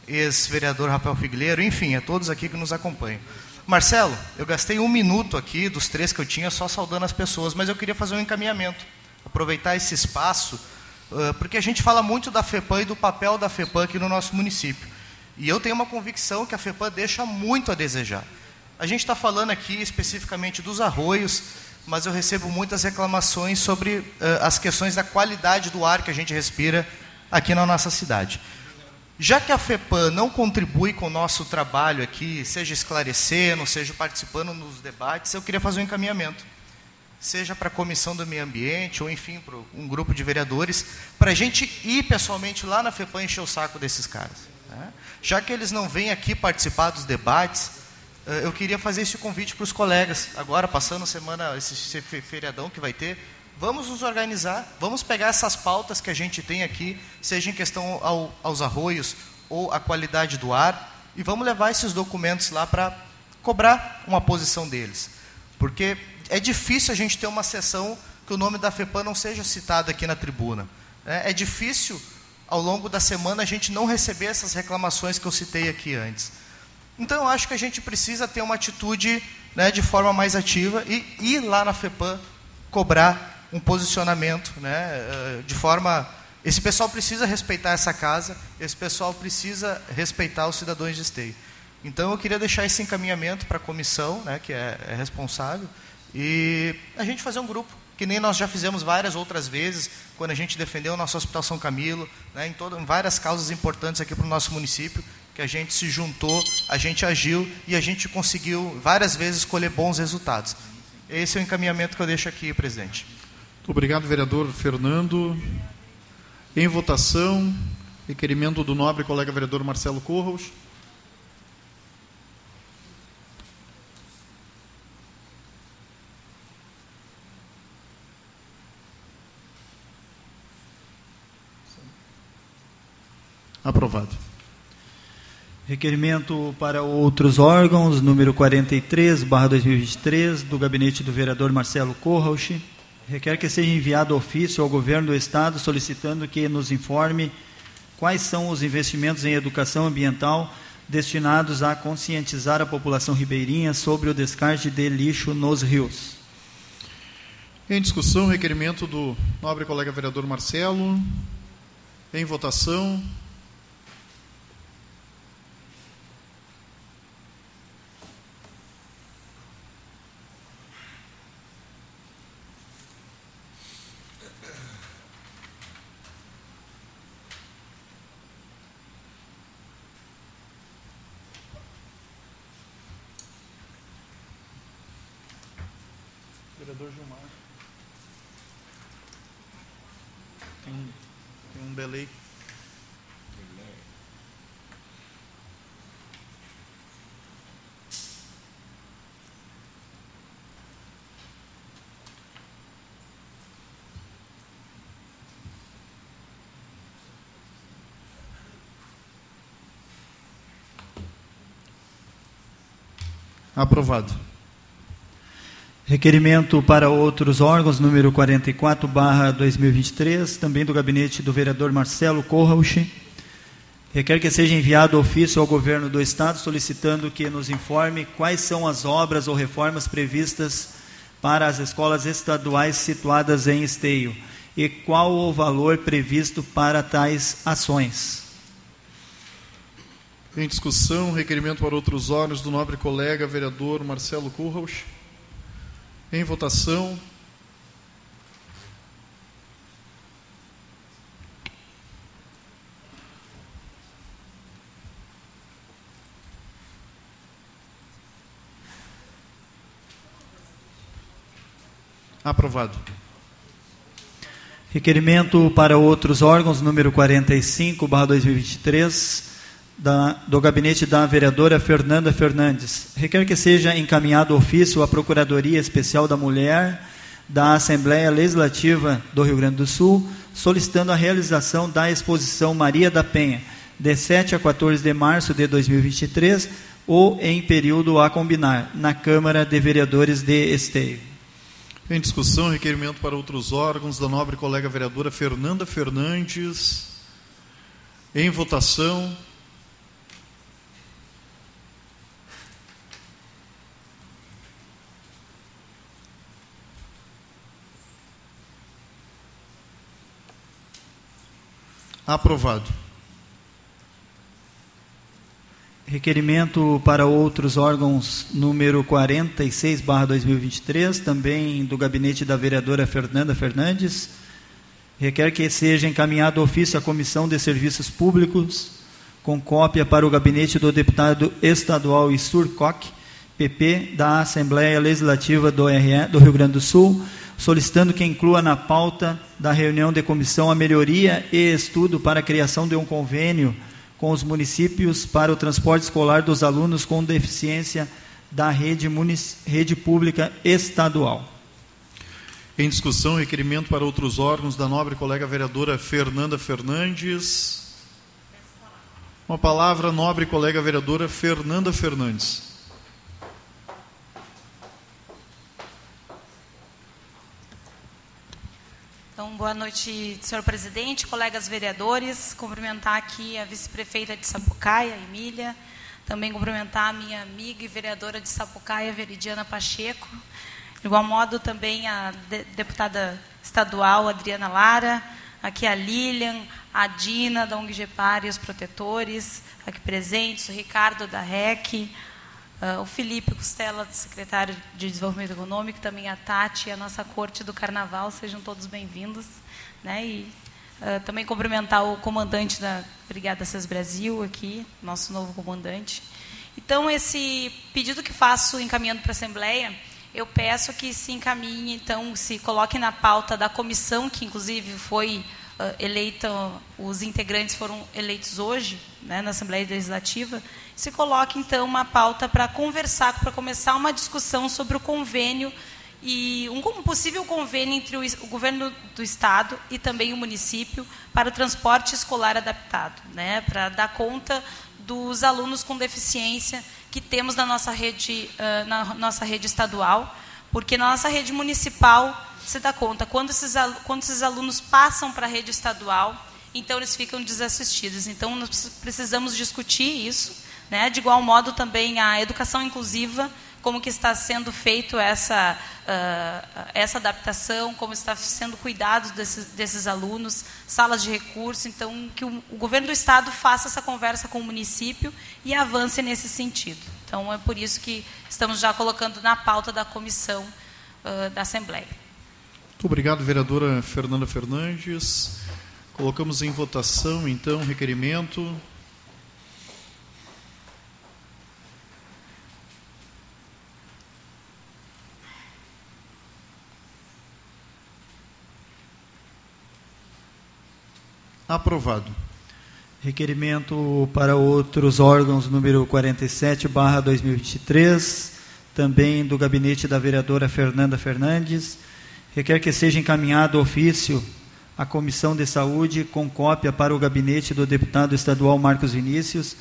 ex-vereador Rafael Figueiredo, enfim, a todos aqui que nos acompanham. Marcelo, eu gastei um minuto aqui dos três que eu tinha só saudando as pessoas, mas eu queria fazer um encaminhamento, aproveitar esse espaço, porque a gente fala muito da FEPAM e do papel da FEPAM aqui no nosso município. E eu tenho uma convicção que a FEPAM deixa muito a desejar. A gente está falando aqui especificamente dos arroios, mas eu recebo muitas reclamações sobre as questões da qualidade do ar que a gente respira aqui na nossa cidade. Já que a FEPAM não contribui com o nosso trabalho aqui, seja esclarecendo, seja participando nos debates, eu queria fazer um encaminhamento. Seja para a Comissão do Meio Ambiente, ou enfim, para um grupo de vereadores, para a gente ir pessoalmente lá na FEPAM encher o saco desses caras. Né? Já que eles não vêm aqui participar dos debates, eh, eu queria fazer esse convite para os colegas. Agora, passando semana, esse feriadão que vai ter, Vamos nos organizar, vamos pegar essas pautas que a gente tem aqui, seja em questão ao, aos arroios ou a qualidade do ar, e vamos levar esses documentos lá para cobrar uma posição deles. Porque é difícil a gente ter uma sessão que o nome da FEPAM não seja citado aqui na tribuna. É, é difícil, ao longo da semana, a gente não receber essas reclamações que eu citei aqui antes. Então, eu acho que a gente precisa ter uma atitude né, de forma mais ativa e ir lá na FEPAM cobrar um posicionamento, né, eh, de forma esse pessoal precisa respeitar essa casa, esse pessoal precisa respeitar os cidadãos de esteio. Então eu queria deixar esse encaminhamento para a comissão, né, que é, é, responsável, e a gente fazer um grupo, que nem nós já fizemos várias outras vezes, quando a gente defendeu o nosso Hospital São Camilo, né, em, todo, em várias causas importantes aqui para o nosso município, que a gente se juntou, a gente agiu e a gente conseguiu várias vezes colher bons resultados. Esse é o encaminhamento que eu deixo aqui, presidente. Obrigado, vereador Fernando. Em votação, requerimento do nobre colega vereador Marcelo Corros. Aprovado. Requerimento para outros órgãos, número 43, barra 2023, do gabinete do vereador Marcelo Corrauch requer que seja enviado ofício ao governo do estado solicitando que nos informe quais são os investimentos em educação ambiental destinados a conscientizar a população ribeirinha sobre o descarte de lixo nos rios. Em discussão, requerimento do nobre colega vereador Marcelo. Em votação. Vereador Gilmar. Tem, tem um delay. Aprovado. Requerimento para outros órgãos, número 44, barra 2023, também do gabinete do vereador Marcelo Corrauch. Requer que seja enviado ofício ao governo do Estado solicitando que nos informe quais são as obras ou reformas previstas para as escolas estaduais situadas em esteio e qual o valor previsto para tais ações. Em discussão, requerimento para outros órgãos do nobre colega vereador Marcelo Currauch. Em votação. Aprovado. Requerimento para outros órgãos, número 45, barra 2023, da, do gabinete da vereadora Fernanda Fernandes. Requer que seja encaminhado ofício à Procuradoria Especial da Mulher da Assembleia Legislativa do Rio Grande do Sul, solicitando a realização da exposição Maria da Penha, de 7 a 14 de março de 2023, ou em período a combinar, na Câmara de Vereadores de Esteio. Em discussão, requerimento para outros órgãos da nobre colega vereadora Fernanda Fernandes. Em votação. Aprovado. Requerimento para outros órgãos número 46, barra 2023, também do gabinete da vereadora Fernanda Fernandes. Requer que seja encaminhado ofício à Comissão de Serviços Públicos, com cópia para o gabinete do deputado estadual Isur Koch, PP, da Assembleia Legislativa do, RE, do Rio Grande do Sul, solicitando que inclua na pauta da reunião de comissão a melhoria e estudo para a criação de um convênio com os municípios para o transporte escolar dos alunos com deficiência da rede, rede pública estadual. Em discussão, requerimento para outros órgãos da nobre colega vereadora Fernanda Fernandes. Uma palavra, nobre colega vereadora Fernanda Fernandes. Então, boa noite, senhor presidente, colegas vereadores. Cumprimentar aqui a vice-prefeita de Sapucaia, Emília. Também cumprimentar a minha amiga e vereadora de Sapucaia, Veridiana Pacheco. De igual modo, também a de deputada estadual, Adriana Lara. Aqui a Lilian, a Dina, da ONG Gepar e os protetores, aqui presentes, o Ricardo da REC, Uh, o Felipe Costela, secretário de Desenvolvimento Econômico, também a Tati e a nossa corte do Carnaval, sejam todos bem-vindos. Né? E uh, também cumprimentar o comandante da Brigada CES Brasil aqui, nosso novo comandante. Então, esse pedido que faço encaminhando para a Assembleia, eu peço que se encaminhe, então, se coloque na pauta da comissão, que inclusive foi eleita, os integrantes foram eleitos hoje, né, na Assembleia Legislativa, se coloque então uma pauta para conversar, para começar uma discussão sobre o convênio e um possível convênio entre o, governo do estado e também o município para o transporte escolar adaptado, né, para dar conta dos alunos com deficiência que temos na nossa rede, uh, na nossa rede estadual, porque na nossa rede municipal se dá conta quando esses, quando esses alunos passam para a rede estadual, então eles ficam desassistidos. Então nós precisamos discutir isso né? De igual modo também a educação inclusiva, como que está sendo feito essa, uh, essa adaptação, como está sendo cuidado desses, desses alunos, salas de recurso. Então, que o, o, governo do Estado faça essa conversa com o município e avance nesse sentido. Então, é por isso que estamos já colocando na pauta da comissão uh, da Assembleia. Muito obrigado, vereadora Fernanda Fernandes. Colocamos em votação, então, o requerimento. Aprovado. Requerimento para outros órgãos número 47, barra 2023, também do gabinete da vereadora Fernanda Fernandes. Requer que seja encaminhado ofício à Comissão de Saúde com cópia para o gabinete do deputado estadual Marcos Vinícius,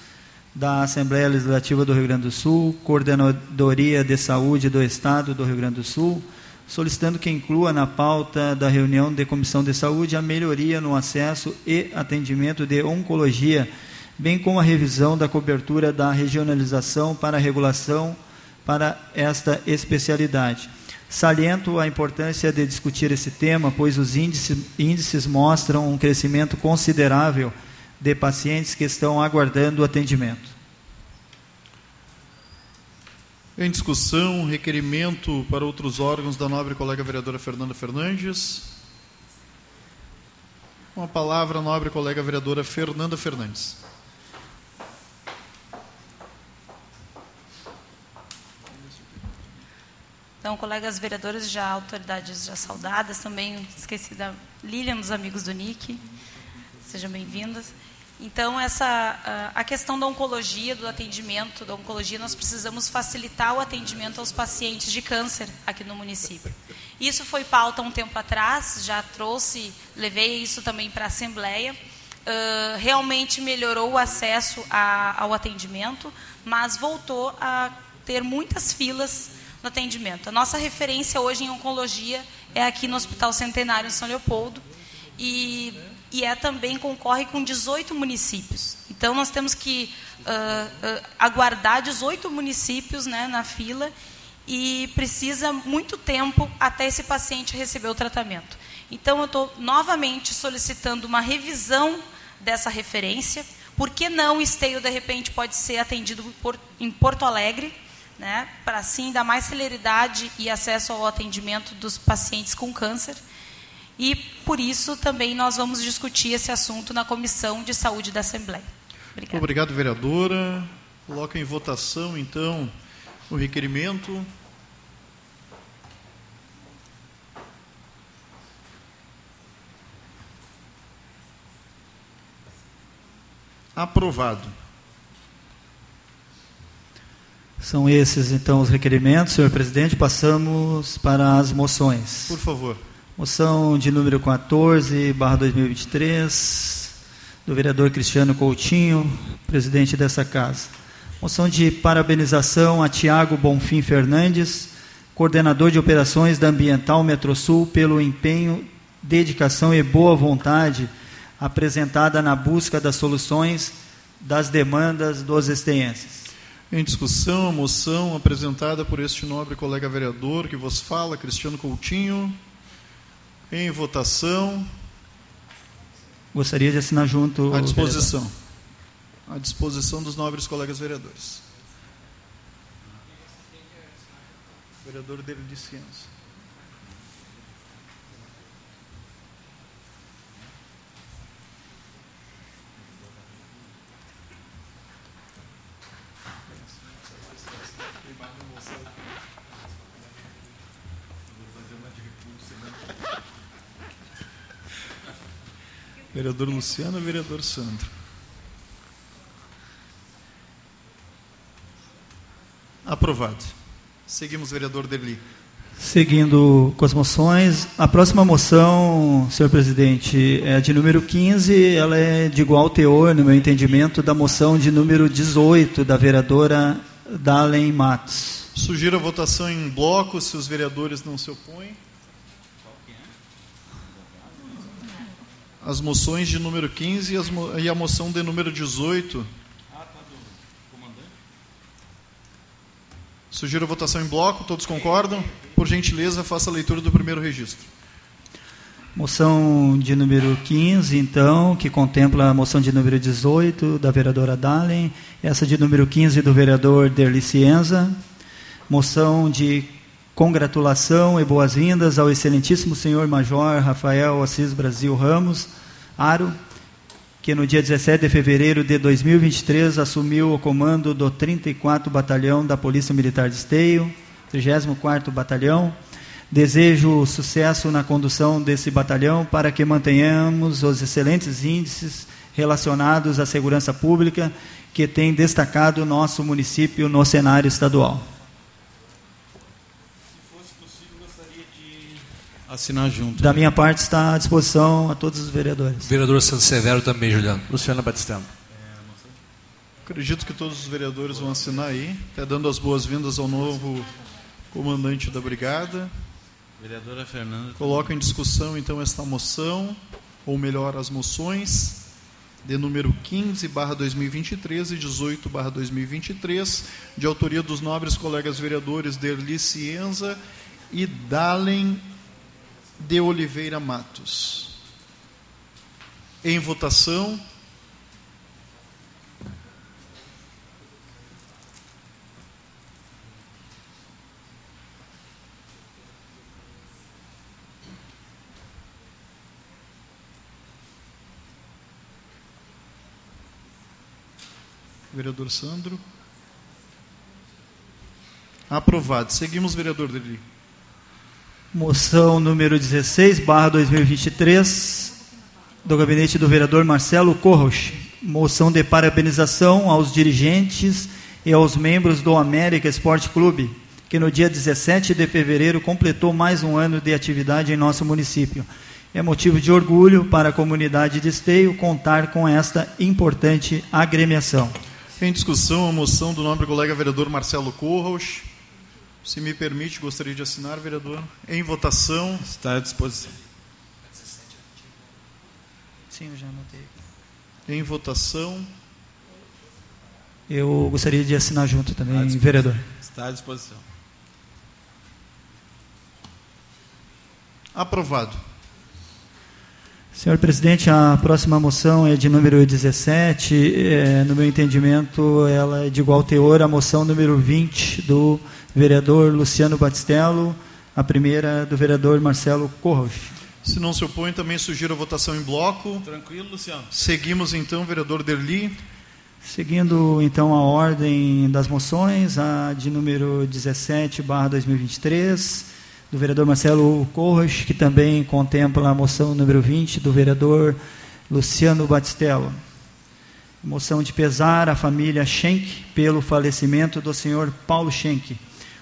da Assembleia Legislativa do Rio Grande do Sul, Coordenadoria de Saúde do Estado do Rio Grande do Sul, solicitando que inclua na pauta da reunião de Comissão de Saúde a melhoria no acesso e atendimento de oncologia, bem como a revisão da cobertura da regionalização para regulação para esta especialidade. Saliento a importância de discutir esse tema, pois os índices, índices mostram um crescimento considerável de pacientes que estão aguardando atendimento. Em discussão, requerimento para outros órgãos da nobre colega vereadora Fernanda Fernandes. Uma palavra, nobre colega vereadora Fernanda Fernandes. Então, colegas vereadores, já autoridades já saudadas, também esqueci da Lilian, dos amigos do NIC, sejam bem-vindas. Então, essa, a questão da oncologia, do atendimento da oncologia, nós precisamos facilitar o atendimento aos pacientes de câncer aqui no município. Isso foi pauta um tempo atrás, já trouxe, levei isso também para a Assembleia. Uh, realmente melhorou o acesso a, ao atendimento, mas voltou a ter muitas filas no atendimento. A nossa referência hoje em oncologia é aqui no Hospital Centenário em São Leopoldo e, e é também concorre com 18 municípios. Então nós temos que uh, uh, aguardar 18 municípios né, na fila e precisa muito tempo até esse paciente receber o tratamento. Então eu estou novamente solicitando uma revisão dessa referência. Por que não o esteio de repente pode ser atendido por, em Porto Alegre? Né, para assim dar mais celeridade e acesso ao atendimento dos pacientes com câncer. E por isso também nós vamos discutir esse assunto na Comissão de Saúde da Assembleia. Obrigada. Obrigado, vereadora. Coloca em votação, então, o requerimento. Aprovado. São esses, então, os requerimentos, senhor presidente. Passamos para as moções. Por favor. Moção de número 14, barra 2023, do vereador Cristiano Coutinho, presidente dessa casa. Moção de parabenização a Tiago Bonfim Fernandes, coordenador de operações da Ambiental Metrosul, pelo empenho, dedicação e boa vontade apresentada na busca das soluções das demandas dos esteenses. Em discussão, a moção apresentada por este nobre colega vereador que vos fala, Cristiano Coutinho. Em votação. Gostaria de assinar junto. À disposição. Vereador. À disposição dos nobres colegas vereadores. Vereador dele de ciência. Vereador Luciano, vereador Sandro. Aprovado. Seguimos, vereador Derli. Seguindo com as moções, a próxima moção, senhor presidente, é de número 15, ela é de igual teor, no meu entendimento, da moção de número 18, da vereadora Dalen Matos. Sugiro a votação em bloco, se os vereadores não se opõem. As moções de número 15 e, a moção de número 18. Sugiro a votação em bloco, todos concordam? Por gentileza, faça a leitura do primeiro registro. Moção de número 15, então, que contempla a moção de número 18 da vereadora Dalen, essa de número 15 do vereador Derli Cienza. Moção de congratulação e boas-vindas ao excelentíssimo senhor Major Rafael Assis Brasil Ramos, Aro, que no dia 17 de fevereiro de 2023 assumiu o comando do 34 Batalhão da Polícia Militar de Esteio, 34º Batalhão. Desejo sucesso na condução desse batalhão para que mantenhamos os excelentes índices relacionados à segurança pública que tem destacado o nosso município no cenário estadual. Assinar junto. Da minha parte está à disposição a todos os vereadores. Vereador Santo Severo também, Juliano. Luciana Batistano. Acredito que todos os vereadores vão assinar aí, até dando as boas-vindas ao novo comandante da brigada. Vereadora Fernanda. Coloco em discussão então esta moção, ou melhor, as moções de número 15 barra 2023 e 18 barra 2023, de autoria dos nobres colegas vereadores Derli Cienza e Dalen de Oliveira Matos. Em votação. Vereador Sandro. Aprovado. Seguimos, vereador Deli. Moção número 16, barra 2023, do gabinete do vereador Marcelo Corros. moção de parabenização aos dirigentes e aos membros do América Esporte Clube, que no dia 17 de fevereiro completou mais um ano de atividade em nosso município. É motivo de orgulho para a comunidade de Esteio contar com esta importante agremiação. Em discussão, a moção do nobre colega vereador Marcelo Corros. Se me permite, gostaria de assinar, vereador. Em votação. Está à disposição. Sim, eu já anotei. Em votação. Eu gostaria de assinar junto também, vereador. Está à disposição. Aprovado. Senhor presidente, a próxima moção é de número 17. É, no meu entendimento, ela é de igual teor à moção número 20 do vereador Luciano Batistello, a primeira do vereador Marcelo Corros. Se não se opõe, também sugiro a votação em bloco. Tranquilo, Luciano. Seguimos então, vereador Derli. Seguindo então a ordem das moções, a de número 17, barra 2023, do vereador Marcelo Corros, que também contempla a moção número 20 do vereador Luciano Batistello. Moção de pesar à família Schenck pelo falecimento do senhor Paulo Schenck,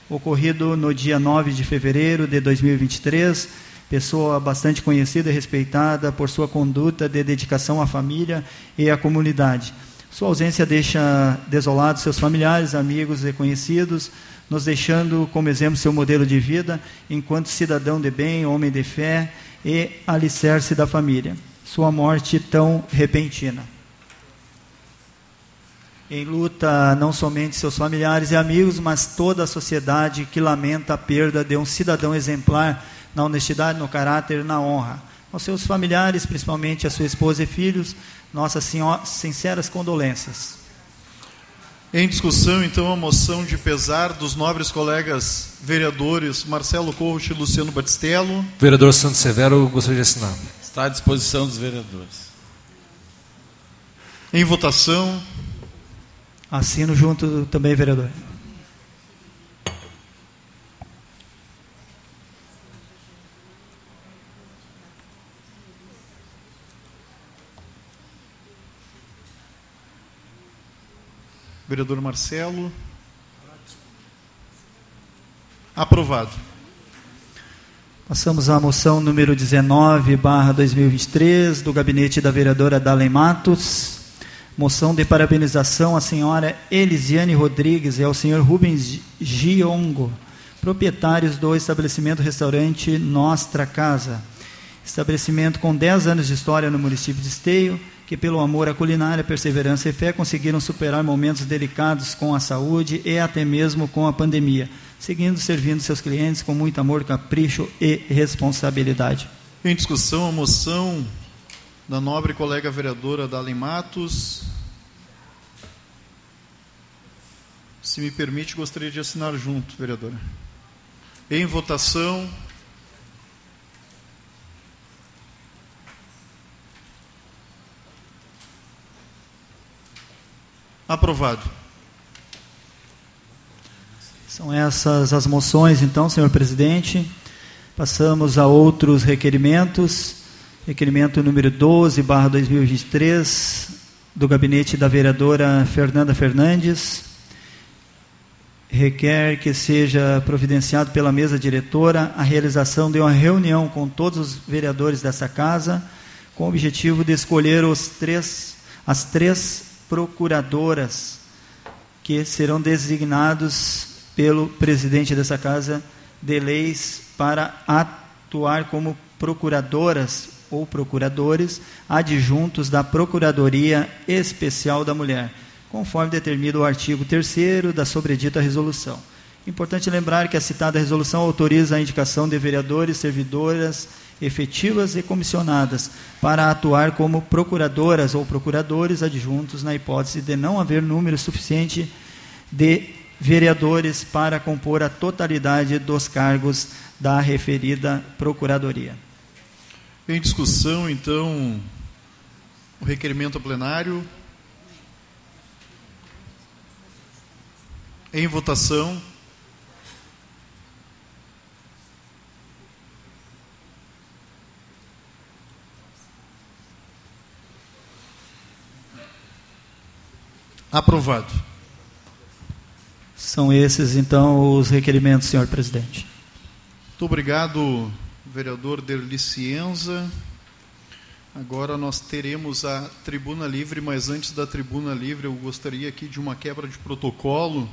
ocorrido no dia 9 de fevereiro de 2023, pessoa bastante conhecida e respeitada por sua conduta de dedicação à família e à comunidade. Sua ausência deixa desolados seus familiares, amigos e conhecidos, nos deixando como exemplo seu modelo de vida enquanto cidadão de bem, homem de fé e alicerce da família. Sua morte tão repentina. Em luta não somente seus familiares e amigos, mas toda a sociedade que lamenta a perda de um cidadão exemplar na honestidade, no caráter, na honra. Aos seus familiares, principalmente a sua esposa e filhos, nossas sinceras condolências. Em discussão, então, a moção de pesar dos nobres colegas vereadores Marcelo Corros e Luciano Batistello. Vereador Santos Severo, gostaria de assinar. Está à disposição dos vereadores. Em votação. Assino junto também, vereador. Vereador Marcelo. Aprovado. Passamos à moção número 19, barra 2023, do gabinete da vereadora Dalen Matos. Moção de parabenização à senhora Elisiane Rodrigues e ao senhor Rubens Giongo, proprietários do estabelecimento restaurante Nostra Casa. Estabelecimento com 10 anos de história no município de Esteio, que pelo amor à culinária, perseverança e fé conseguiram superar momentos delicados com a saúde e até mesmo com a pandemia, seguindo servindo seus clientes com muito amor, capricho e responsabilidade. Em discussão, a moção da nobre colega vereadora Dalen Matos. Se me permite, gostaria de assinar junto, vereadora. Em votação. Aprovado. São essas as moções, então, senhor presidente. Passamos a outros requerimentos. Requerimento número 12, barra 2023, do gabinete da vereadora Fernanda Fernandes. Requer que seja providenciado pela mesa diretora a realização de uma reunião com todos os vereadores dessa casa, com o objetivo de escolher os três, as três procuradoras que serão designados pelo presidente dessa casa de leis para atuar como procuradoras ou procuradores adjuntos da Procuradoria Especial da Mulher, conforme determina o artigo 3 da sobredita resolução. Importante lembrar que a citada resolução autoriza a indicação de vereadores, servidoras efetivas e comissionadas para atuar como procuradoras ou procuradores adjuntos na hipótese de não haver número suficiente de vereadores para compor a totalidade dos cargos da referida procuradoria. Em discussão, então, o requerimento plenário. Em votação. Aprovado. São esses, então, os requerimentos, senhor presidente. Muito obrigado, vereador Derli Cienza. Agora nós teremos a tribuna livre, mas antes da tribuna livre, eu gostaria aqui de uma quebra de protocolo,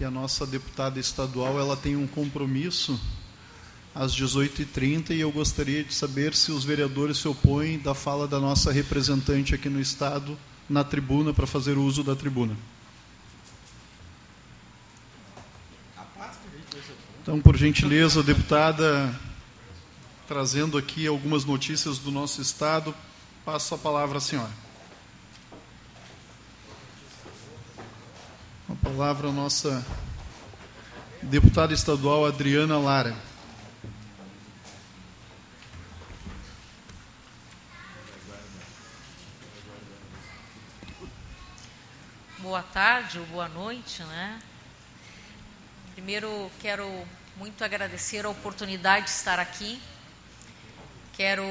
que a nossa deputada estadual ela tem um compromisso às 18h30 e eu gostaria de saber se os vereadores se opõem da fala da nossa representante aqui no Estado na tribuna para fazer uso da tribuna. Então, por gentileza, deputada, trazendo aqui algumas notícias do nosso Estado, passo a palavra à senhora. A palavra à nossa deputada estadual Adriana Lara. Boa tarde ou boa noite, né? Primeiro, quero muito agradecer a oportunidade de estar aqui. Quero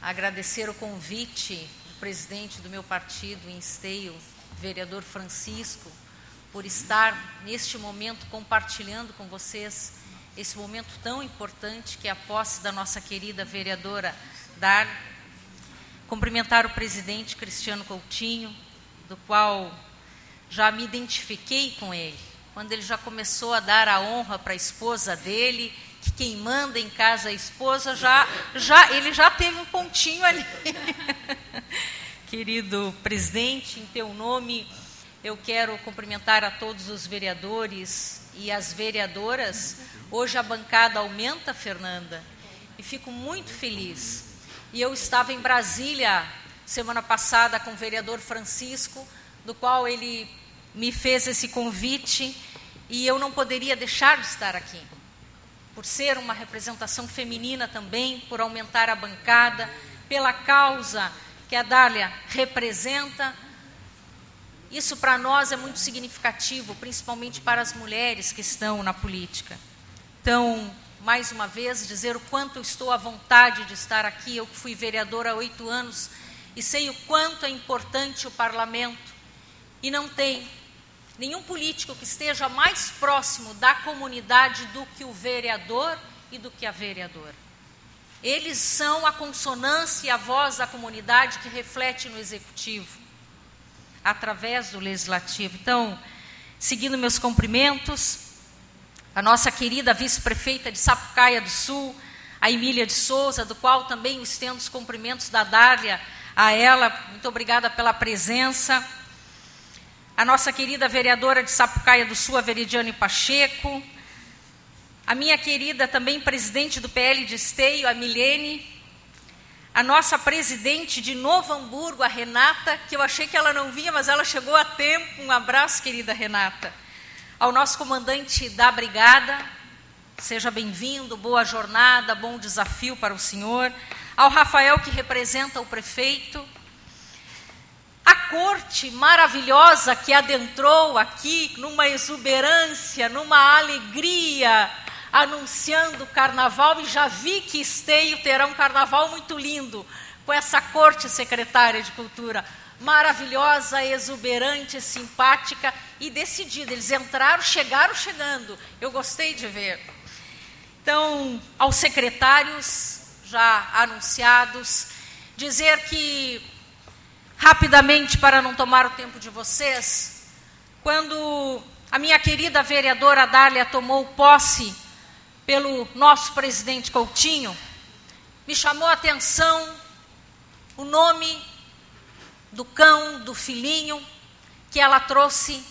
agradecer o convite do presidente do meu partido em Esteio, vereador Francisco, por estar neste momento compartilhando com vocês esse momento tão importante que é a posse da nossa querida vereadora Dar. Cumprimentar o presidente Cristiano Coutinho, do qual já me identifiquei com ele, quando ele já começou a dar a honra para a esposa dele, que quem manda em casa é a esposa, já, já ele já teve um pontinho ali. Querido presidente, em teu nome, eu quero cumprimentar a todos os vereadores e as vereadoras. Hoje a bancada aumenta, Fernanda, e fico muito feliz. E eu estava em Brasília semana passada com o vereador Francisco, do qual ele me fez esse convite e eu não poderia deixar de estar aqui. Por ser uma representação feminina também, por aumentar a bancada, pela causa que a Dália representa. Isso para nós é muito significativo, principalmente para as mulheres que estão na política. Então, mais uma vez, dizer o quanto estou à vontade de estar aqui. Eu fui vereadora há oito anos e sei o quanto é importante o parlamento. E não tem nenhum político que esteja mais próximo da comunidade do que o vereador e do que a vereadora. Eles são a consonância e a voz da comunidade que reflete no executivo, através do legislativo. Então, seguindo meus cumprimentos, a nossa querida vice-prefeita de Sapucaia do Sul, a Emília de Souza, do qual também estendo os cumprimentos da Dália a ela, muito obrigada pela presença. A nossa querida vereadora de Sapucaia do Sul, a Veridiane Pacheco, a minha querida também presidente do PL de Esteio, a Milene, a nossa presidente de Novo Hamburgo, a Renata, que eu achei que ela não vinha, mas ela chegou a tempo. Um abraço, querida Renata. Ao nosso comandante da brigada, seja bem-vindo, boa jornada, bom desafio para o senhor. Ao Rafael, que representa o prefeito, a corte maravilhosa que adentrou aqui numa exuberância, numa alegria, anunciando carnaval, e já vi que Esteio terá um carnaval muito lindo, com essa corte secretária de cultura maravilhosa, exuberante, simpática e decidida. Eles entraram, chegaram chegando. Eu gostei de ver. Então, aos secretários já anunciados, dizer que rapidamente para não tomar o tempo de vocês, quando a minha querida vereadora Dália tomou posse pelo nosso presidente Coutinho, me chamou a atenção o nome do cão, do filhinho, que ela trouxe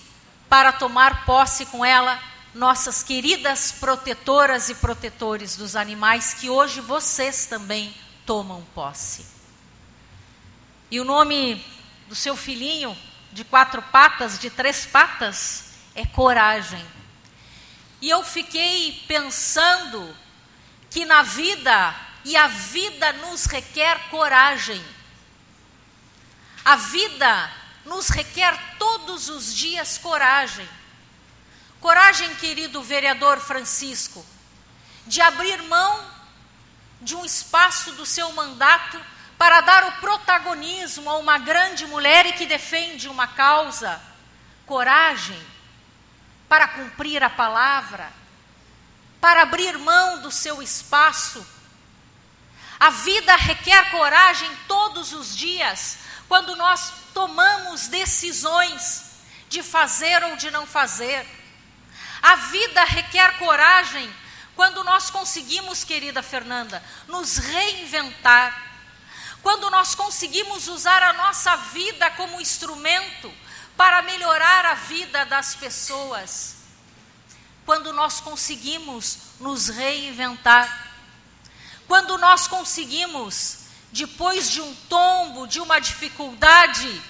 para tomar posse com ela, nossas queridas protetoras e protetores dos animais, que hoje vocês também tomam posse. E o nome do seu filhinho de quatro patas, de três patas, é coragem. E eu fiquei pensando que na vida, e a vida nos requer coragem. A vida nos requer todos os dias coragem. Coragem, querido vereador Francisco, de abrir mão de um espaço do seu mandato para dar o protagonismo a uma grande mulher e que defende uma causa, coragem para cumprir a palavra, para abrir mão do seu espaço. A vida requer coragem todos os dias, quando nós tomamos decisões de fazer ou de não fazer. A vida requer coragem quando nós conseguimos, querida Fernanda, nos reinventar. Quando nós conseguimos usar a nossa vida como instrumento para melhorar a vida das pessoas. Quando nós conseguimos nos reinventar. Quando nós conseguimos, depois de um tombo, de uma dificuldade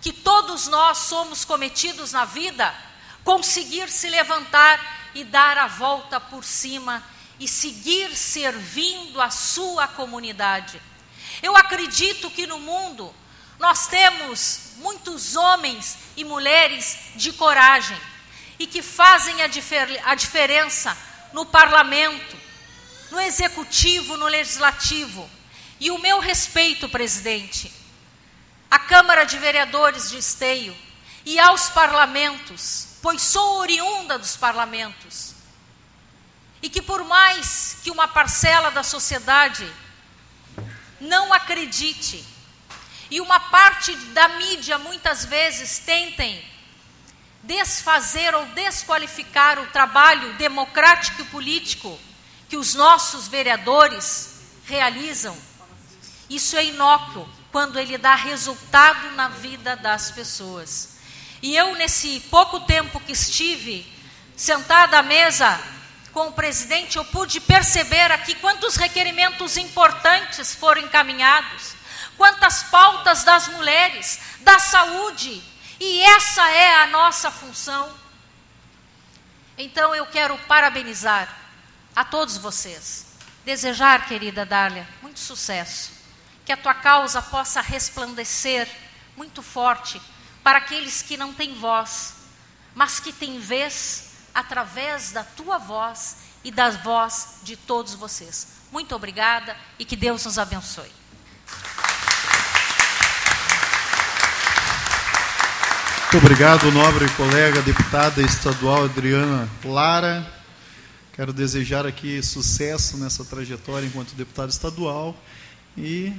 que todos nós somos cometidos na vida, conseguir se levantar e dar a volta por cima e seguir servindo a sua comunidade. Eu acredito que no mundo nós temos muitos homens e mulheres de coragem e que fazem a, difer a diferença no parlamento, no executivo, no legislativo. E o meu respeito, presidente, à Câmara de Vereadores de Esteio e aos parlamentos, pois sou oriunda dos parlamentos. E que por mais que uma parcela da sociedade não acredite e uma parte da mídia muitas vezes tentem desfazer ou desqualificar o trabalho democrático e político que os nossos vereadores realizam, isso é inócuo quando ele dá resultado na vida das pessoas. E eu, nesse pouco tempo que estive sentada à mesa com o presidente, eu pude perceber aqui quantos requerimentos importantes foram encaminhados quantas pautas das mulheres, da saúde, e essa é a nossa função. Então eu quero parabenizar a todos vocês, desejar, querida Dália, muito sucesso, que a tua causa possa resplandecer muito forte para aqueles que não têm voz, mas que têm vez através da tua voz e da voz de todos vocês. Muito obrigada e que Deus nos abençoe. Muito obrigado, nobre colega deputada estadual Adriana Lara. Quero desejar aqui sucesso nessa trajetória enquanto deputada estadual e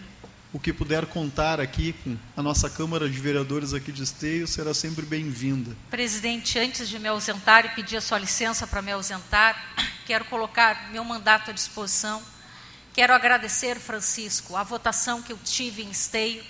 o que puder contar aqui com a nossa Câmara de Vereadores aqui de Esteio será sempre bem-vinda. Presidente, antes de me ausentar e pedir a sua licença para me ausentar, quero colocar meu mandato à disposição. Quero agradecer, Francisco, a votação que eu tive em Esteio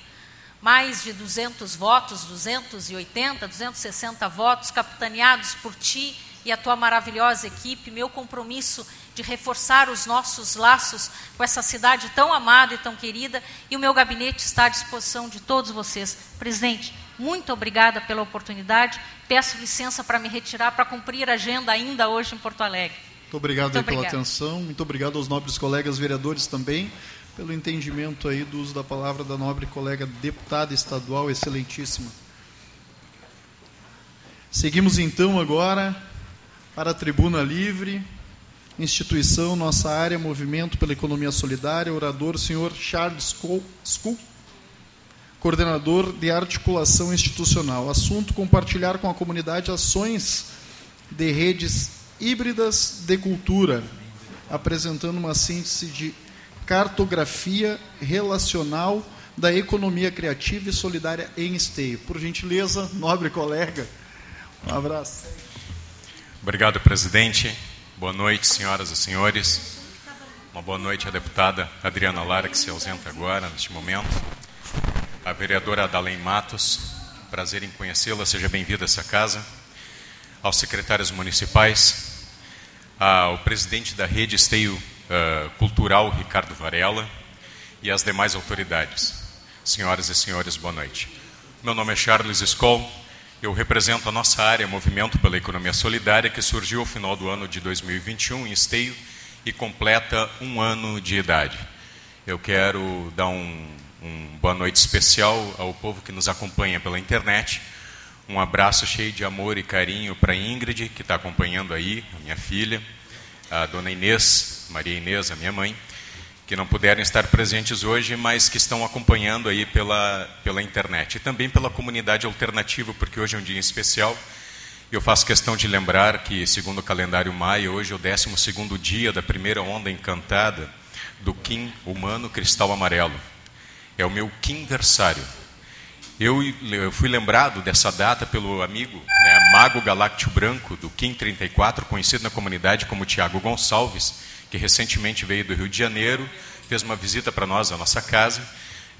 mais de 200 votos, 280, 260 votos, capitaneados por ti e a tua maravilhosa equipe, meu compromisso de reforçar os nossos laços com essa cidade tão amada e tão querida, e o meu gabinete está à disposição de todos vocês. Presidente, muito obrigada pela oportunidade. Peço licença para me retirar para cumprir a agenda ainda hoje em Porto Alegre. Muito obrigado muito pela atenção, muito obrigado aos nobres colegas vereadores também pelo entendimento aí do uso da palavra da nobre colega deputada estadual, excelentíssima. Seguimos então agora para a tribuna livre, instituição, nossa área, movimento pela economia solidária, orador, senhor Charles Skull, coordenador de articulação institucional. Assunto: compartilhar com a comunidade ações de redes híbridas de cultura, apresentando uma síntese de cartografia relacional da economia criativa e solidária em esteio. Por gentileza, nobre colega, um abraço. Obrigado, presidente. Boa noite, senhoras e senhores. Uma boa noite à deputada Adriana Lara, que se ausenta agora, neste momento. A vereadora Adalém Matos, prazer em conhecê-la, seja bem-vinda a essa casa. Aos secretários municipais, ao presidente da rede Esteio uh, Cultural Ricardo Varela e as demais autoridades. Senhoras e senhores, boa noite. Meu nome é Charles Skoll, eu represento a nossa área Movimento pela Economia Solidária, que surgiu ao final do ano de 2021 em Esteio e completa um ano de idade. Eu quero dar um, um boa noite especial ao povo que nos acompanha pela internet. Um abraço cheio de amor e carinho para Ingrid, que está acompanhando aí, a minha filha, a dona Inês, Maria Inês, a minha mãe, que não puderam estar presentes hoje, mas que estão acompanhando aí pela, pela internet. E também pela comunidade alternativa, porque hoje é um dia especial. Eu faço questão de lembrar que, segundo o calendário maia, hoje é o 12º dia da primeira onda encantada do Kim humano cristal amarelo. É o meu Kimversário. Eu, eu fui lembrado dessa data pelo amigo, né, Mago Galáctio Branco, do Kim 34, conhecido na comunidade como Tiago Gonçalves, que recentemente veio do Rio de Janeiro, fez uma visita para nós, à nossa casa.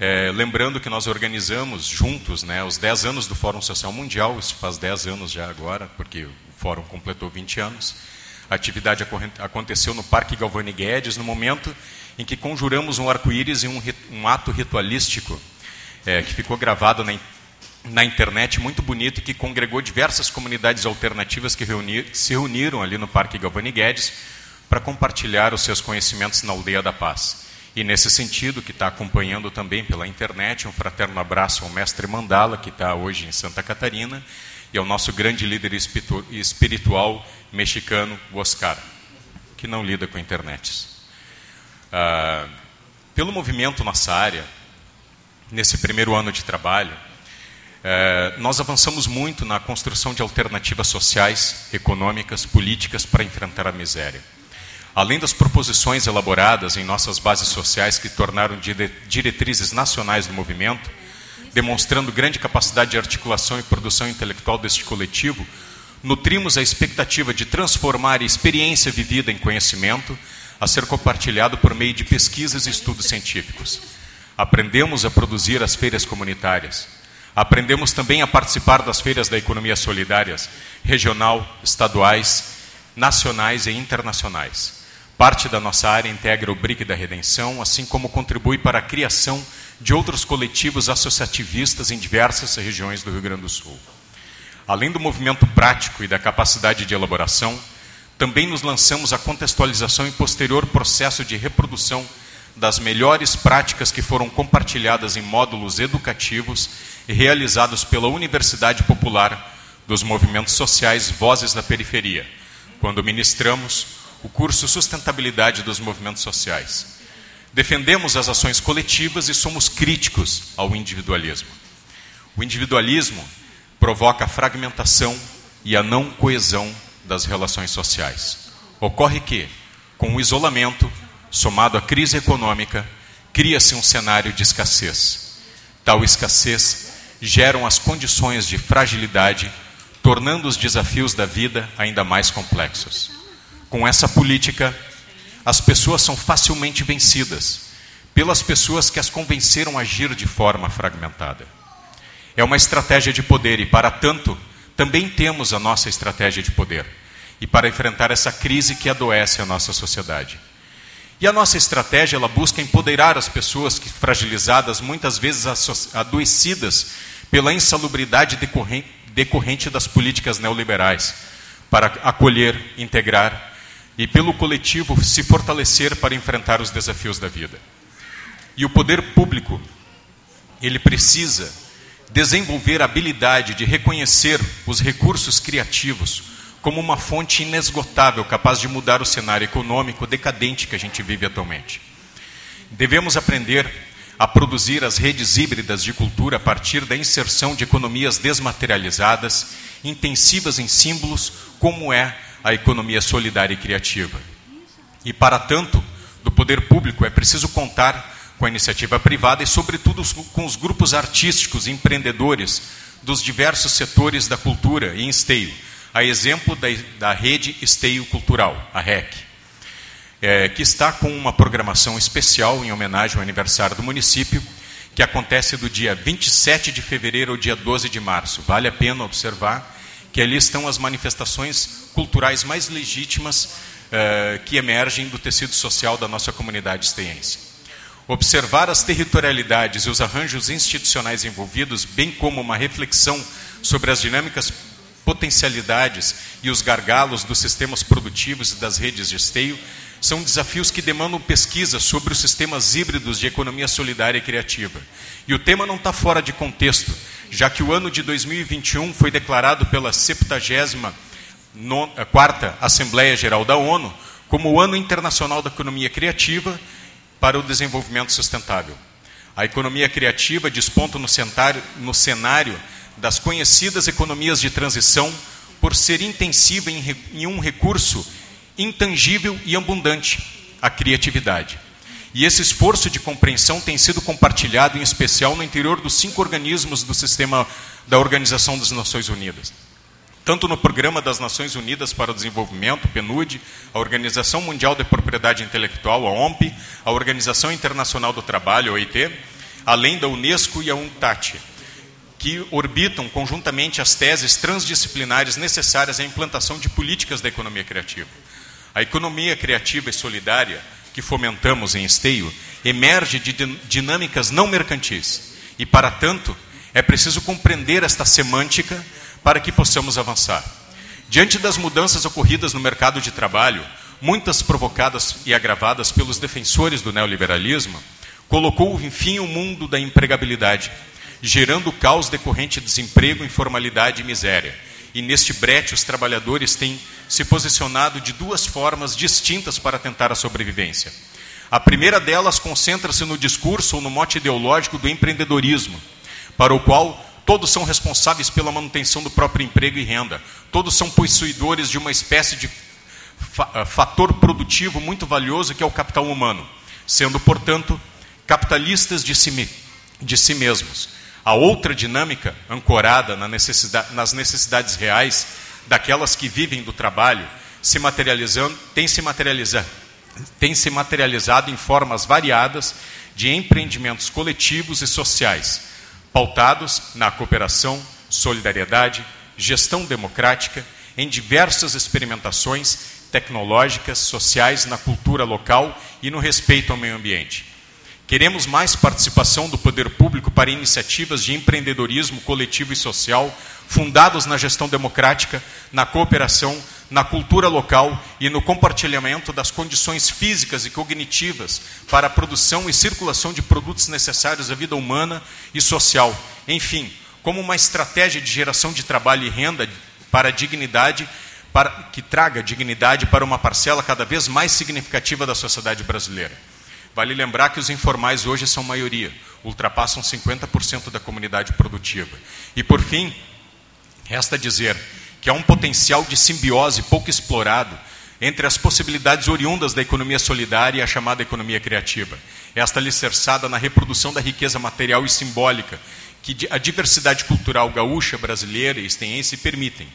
É, lembrando que nós organizamos juntos né, os 10 anos do Fórum Social Mundial, isso faz 10 anos já agora, porque o Fórum completou 20 anos. A atividade aconteceu no Parque Galvani Guedes, no momento em que conjuramos um arco-íris em um, um, ato ritualístico, é, que ficou gravado na, na, internet, muito bonito, e que congregou diversas comunidades alternativas que, reunir, se reuniram ali no Parque Galvani Guedes para compartilhar os seus conhecimentos na Aldeia da Paz. E nesse sentido, que está acompanhando também pela internet, um fraterno abraço ao mestre Mandala, que está hoje em Santa Catarina, e ao nosso grande líder espiritual mexicano, Oscar, que não lida com internet. Ah, pelo movimento Nossa Área, nesse primeiro ano de trabalho, eh, nós avançamos muito na construção de alternativas sociais, econômicas, políticas para enfrentar a miséria. Além das proposições elaboradas em nossas bases sociais que tornaram diretrizes nacionais do movimento, demonstrando grande capacidade de articulação e produção intelectual deste coletivo, nutrimos a expectativa de transformar a experiência vivida em conhecimento a ser compartilhado por meio de pesquisas e estudos científicos. Aprendemos a produzir as feiras comunitárias. Aprendemos também a participar das feiras da economia solidárias, regional, estaduais, nacionais e internacionais. Parte da nossa área integra o BRIC da Redenção, assim como contribui para a criação de outros coletivos associativistas em diversas regiões do Rio Grande do Sul. Além do movimento prático e da capacidade de elaboração, também nos lançamos à contextualização e posterior processo de reprodução das melhores práticas que foram compartilhadas em módulos educativos realizados pela Universidade Popular dos Movimentos Sociais Vozes da Periferia, quando ministramos o curso Sustentabilidade dos Movimentos Sociais. Defendemos as ações coletivas e somos críticos ao individualismo. O individualismo provoca a fragmentação e a não coesão das relações sociais. Ocorre que, com o isolamento, somado à crise econômica, cria-se um cenário de escassez. Tal escassez geram as condições de fragilidade, tornando os desafios da vida ainda mais complexos. Com essa política, as pessoas são facilmente vencidas pelas pessoas que as convenceram a agir de forma fragmentada. É uma estratégia de poder e, para tanto, também temos a nossa estratégia de poder e para enfrentar essa crise que adoece a nossa sociedade. E a nossa estratégia ela busca empoderar as pessoas que fragilizadas, muitas vezes adoecidas pela insalubridade decorrente, das políticas neoliberais, para acolher, integrar e pelo coletivo se fortalecer para enfrentar os desafios da vida. E o poder público, ele precisa desenvolver a habilidade de reconhecer os recursos criativos como uma fonte inesgotável capaz de mudar o cenário econômico decadente que a gente vive atualmente. Devemos aprender a produzir as redes híbridas de cultura a partir da inserção de economias desmaterializadas, intensivas em símbolos, como é a economia solidária e criativa. E, para tanto, do poder público é preciso contar com a iniciativa privada e, sobretudo, com os grupos artísticos e empreendedores dos diversos setores da cultura e esteio, a exemplo da, da rede Esteio Cultural, a REC, é, que está com uma programação especial em homenagem ao aniversário do município, que acontece do dia 27 de fevereiro ao dia 12 de março. Vale a pena observar que ali estão as manifestações culturais mais legítimas uh, que emergem do tecido social da nossa comunidade esteense. Observar as territorialidades e os arranjos institucionais envolvidos, bem como uma reflexão sobre as dinâmicas potencialidades e os gargalos dos sistemas produtivos e das redes de esteio, são desafios que demandam pesquisa sobre os sistemas híbridos de economia solidária e criativa. E o tema não está fora de contexto, já que o ano de 2021 foi declarado pela 74ª Assembleia Geral da ONU como o Ano Internacional da Economia Criativa para o desenvolvimento sustentável. A economia criativa desponta no cenário, no cenário das conhecidas economias de transição por ser intensiva em, em um recurso intangível e abundante, a criatividade. E esse esforço de compreensão tem sido compartilhado, em especial, no interior dos cinco organismos do sistema da Organização das Nações Unidas. Tanto no Programa das Nações Unidas para o Desenvolvimento, PNUD, a Organização Mundial de Propriedade Intelectual, a OMP, a Organização Internacional do Trabalho, a OIT, além da Unesco e a UNTAT, que orbitam conjuntamente as teses transdisciplinares necessárias à implantação de políticas da economia criativa. A economia criativa e solidária que fomentamos em Esteio emerge de dinâmicas não mercantis. E, para tanto, é preciso compreender esta semântica para que possamos avançar. Diante das mudanças ocorridas no mercado de trabalho, muitas provocadas e agravadas pelos defensores do neoliberalismo, colocou, enfim, o mundo da empregabilidade, gerando o caos decorrente de desemprego, informalidade e miséria. E neste brete, os trabalhadores têm se posicionado de duas formas distintas para tentar a sobrevivência. A primeira delas concentra-se no discurso ou no mote ideológico do empreendedorismo, para o qual todos são responsáveis pela manutenção do próprio emprego e renda, todos são possuidores de uma espécie de eh, fator produtivo muito valioso que é o capital humano, sendo, portanto, capitalistas de si, de si mesmos. A outra dinâmica, ancorada na necessidade, nas necessidades reais, daquelas que vivem do trabalho, se materializando, tem se materializado, tem se materializado em formas variadas de empreendimentos coletivos e sociais, pautados na cooperação, solidariedade, gestão democrática, em diversas experimentações tecnológicas, sociais, na cultura local e no respeito ao meio ambiente. Queremos mais participação do poder público para iniciativas de empreendedorismo coletivo e social, fundados na gestão democrática, na cooperação, na cultura local e no compartilhamento das condições físicas e cognitivas para a produção e circulação de produtos necessários à vida humana e social. Enfim, como uma estratégia de geração de trabalho e renda para a dignidade, para, que traga dignidade para uma parcela cada vez mais significativa da sociedade brasileira. Vale lembrar que os informais hoje são maioria, ultrapassam 50% da comunidade produtiva. E, por fim, resta dizer que há um potencial de simbiose pouco explorado entre as possibilidades oriundas da economia solidária e a chamada economia criativa. Esta alicerçada na reprodução da riqueza material e simbólica que a diversidade cultural gaúcha, brasileira e estenhense permitem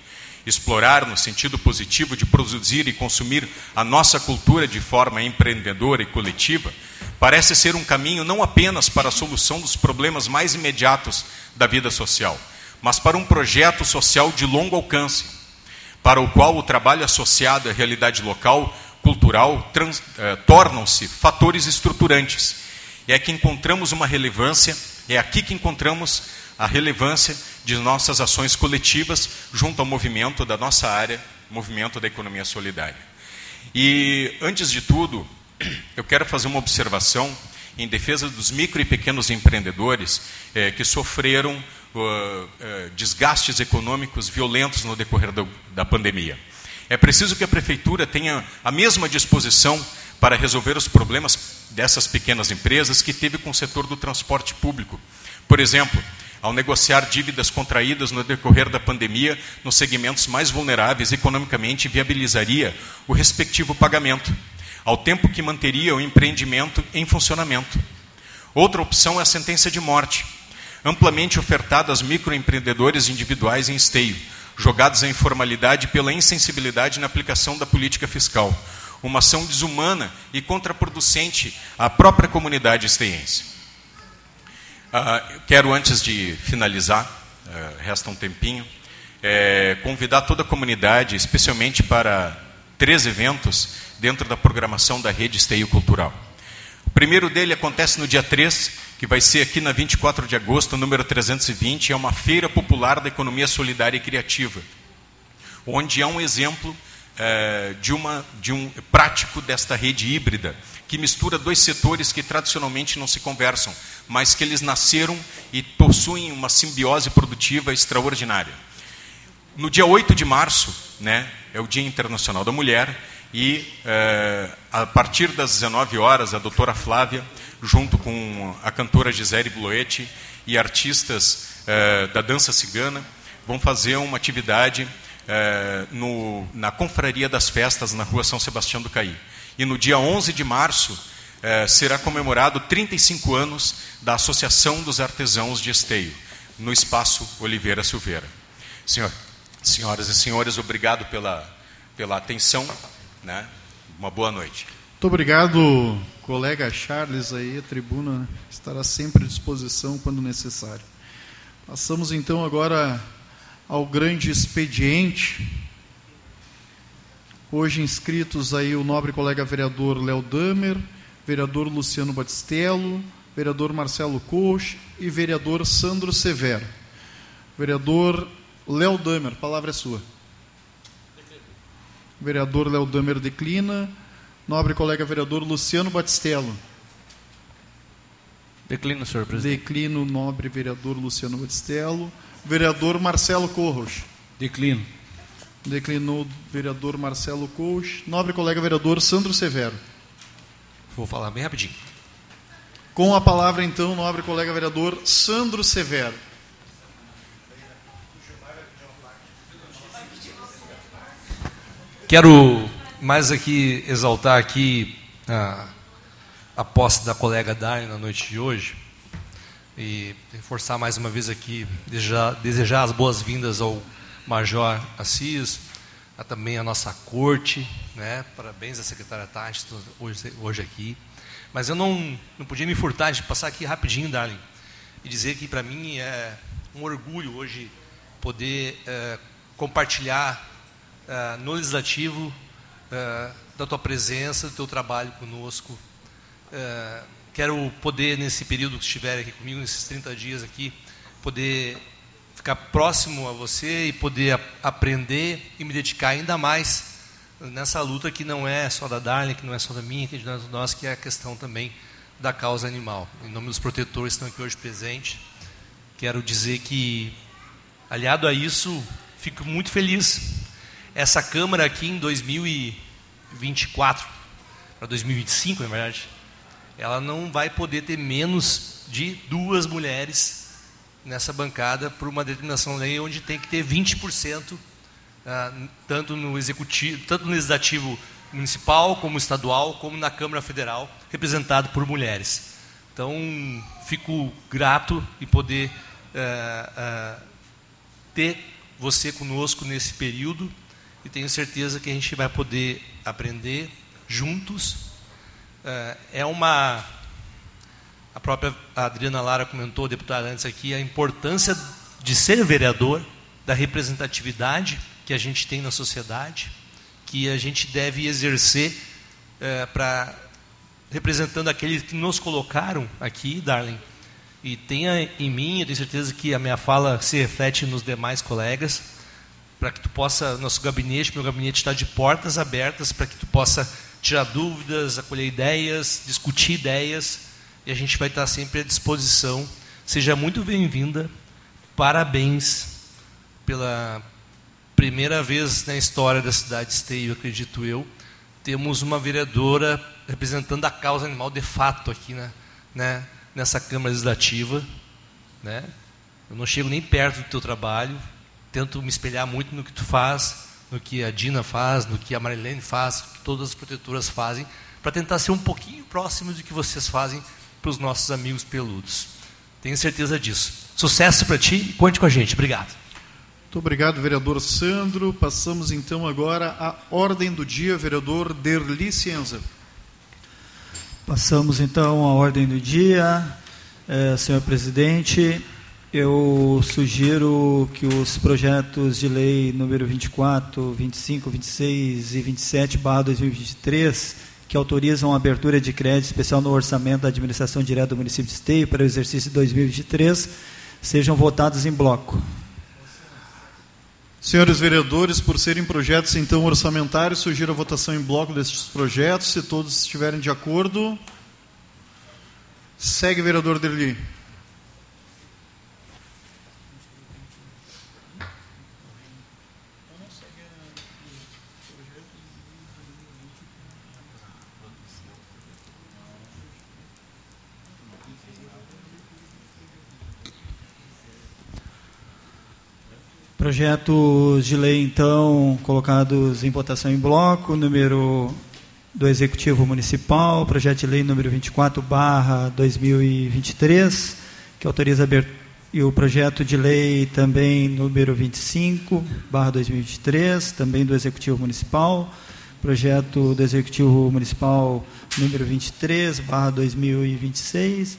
explorar no sentido positivo de produzir e consumir a nossa cultura de forma empreendedora e coletiva, parece ser um caminho não apenas para a solução dos problemas mais imediatos da vida social, mas para um projeto social de longo alcance, para o qual o trabalho associado à realidade local, cultural, eh, tornam-se fatores estruturantes. É que encontramos uma relevância, é aqui que encontramos a relevância de nossas ações coletivas junto ao movimento da nossa área, movimento da economia solidária. E, antes de tudo, eu quero fazer uma observação em defesa dos micro e pequenos empreendedores eh, que sofreram uh, uh, desgastes econômicos violentos no decorrer do, da pandemia. É preciso que a prefeitura tenha a mesma disposição para resolver os problemas dessas pequenas empresas que teve com o setor do transporte público. Por exemplo, ao negociar dívidas contraídas no decorrer da pandemia nos segmentos mais vulneráveis economicamente viabilizaria o respectivo pagamento, ao tempo que manteria o empreendimento em funcionamento. Outra opção é a sentença de morte, amplamente ofertada aos microempreendedores individuais em esteio, jogados à informalidade pela insensibilidade na aplicação da política fiscal, uma ação desumana e contraproducente à própria comunidade esteiense. Uh, quero, antes de finalizar, uh, resta um tempinho, é, convidar toda a comunidade, especialmente para três eventos dentro da programação da Rede Esteio Cultural. O primeiro dele acontece no dia 3, que vai ser aqui na 24 de agosto, número 320, é uma feira popular da economia solidária e criativa, onde há um exemplo é, de, uma, de um prático desta rede híbrida, que mistura dois setores que tradicionalmente não se conversam, mas que eles nasceram e possuem uma simbiose produtiva extraordinária. No dia 8 de março, né, é o Dia Internacional da Mulher, E eh, a partir das 19 horas, a doutora Flávia, junto com a cantora Gisele Bloete e artistas eh, da dança cigana, vão fazer uma atividade eh, no, na Confraria das Festas na rua São Sebastião do Caí. E no dia 11 de março eh, será comemorado 35 anos da Associação dos Artesãos de Esteio, no espaço Oliveira Silveira. Senhor, senhoras e senhores, obrigado pela, pela atenção. Né? Uma boa noite. Muito obrigado, colega Charles aí, a tribuna estará sempre à disposição quando necessário. Passamos então agora ao grande expediente. Hoje inscritos aí o nobre colega vereador Léo Damer, vereador Luciano Batistello, vereador Marcelo Coach e vereador Sandro Severo. Vereador Léo Damer, palavra é sua. Vereador Léo Damer declina. Nobre colega vereador Luciano Batistello. Declino, senhor presidente. Declino, nobre vereador Luciano Batistello. Vereador Marcelo Corros. Declino. Declinou vereador Marcelo Corros. Nobre colega vereador Sandro Severo. Vou falar bem rapidinho. Com a palavra, então, nobre colega vereador Sandro Severo. Quero mais aqui exaltar aqui a, a posse da colega Dai na noite de hoje e reforçar mais uma vez aqui, desejar, desejar as boas-vindas ao Major Assis, a, também a nossa corte, né? parabéns à secretária Tati hoje, hoje aqui. Mas eu não, não podia me furtar de passar aqui rapidinho, Darling, e dizer que para mim é um orgulho hoje poder é, compartilhar é, no Legislativo é, da tua presença, do teu trabalho conosco. Quero poder, nesse período que estiver aqui comigo, nesses 30 dias aqui, poder ficar próximo a você e poder aprender e me dedicar ainda mais nessa luta que não é só da Darling, que não é só da minha, que é de nós, que é a questão também da causa animal. Em nome dos protetores que estão aqui hoje presentes, quero dizer que, aliado a isso, fico muito feliz. Essa Câmara aqui em 2024, para 2025, na verdade, ela não vai poder ter menos de duas mulheres nessa bancada por uma determinação lei onde tem que ter 20% ah, tanto no executivo, tanto no legislativo municipal como estadual, como na Câmara Federal, representado por mulheres. Então, fico grato em poder ah, ah, ter você conosco nesse período e tenho certeza que a gente vai poder aprender juntos. é uma a própria Adriana Lara comentou, deputada antes aqui, a importância de ser vereador, da representatividade que a gente tem na sociedade, que a gente deve exercer é, para representando aqueles que nos colocaram aqui, Darling. E tenha em mim, eu tenho certeza que a minha fala se reflete nos demais colegas, para que tu possa, nosso gabinete, meu gabinete está de portas abertas para que tu possa tirar dúvidas, acolher ideias, discutir ideias, e a gente vai estar sempre à disposição. Seja muito bem-vinda. Parabéns pela primeira vez na história da cidade de Esteio, acredito eu, temos uma vereadora representando a causa animal de fato aqui né, né, nessa Câmara Legislativa. Né? Eu não chego nem perto do teu trabalho, tento me espelhar muito no que tu faz, no que a Dina faz, no que a Marilene faz, no que todas as protetoras fazem, para tentar ser um pouquinho próximo do que vocês fazem para os nossos amigos peludos. Tenho certeza disso. Sucesso para ti e conte com a gente. Obrigado. Muito obrigado, vereador Sandro. Passamos então agora à ordem do dia, vereador Derli Cienza. Passamos então à ordem do dia. É, senhor presidente, eu sugiro que os projetos de lei número 24, 25, 26 e 27, barra 2023, que autorizam a abertura de crédito especial no orçamento da administração direta do município de Esteio para o exercício de 2023, sejam votados em bloco. Senhores vereadores, por serem projetos então orçamentários, sugiro a votação em bloco destes projetos. Se todos estiverem de acordo, segue, vereador Derli. Projetos de lei, então, colocados em votação em bloco, número do Executivo Municipal, projeto de lei número 24, barra 2023, que autoriza abertura, e o projeto de lei também número 25, barra 2023, também do Executivo Municipal, projeto do Executivo Municipal número 23, barra 2026,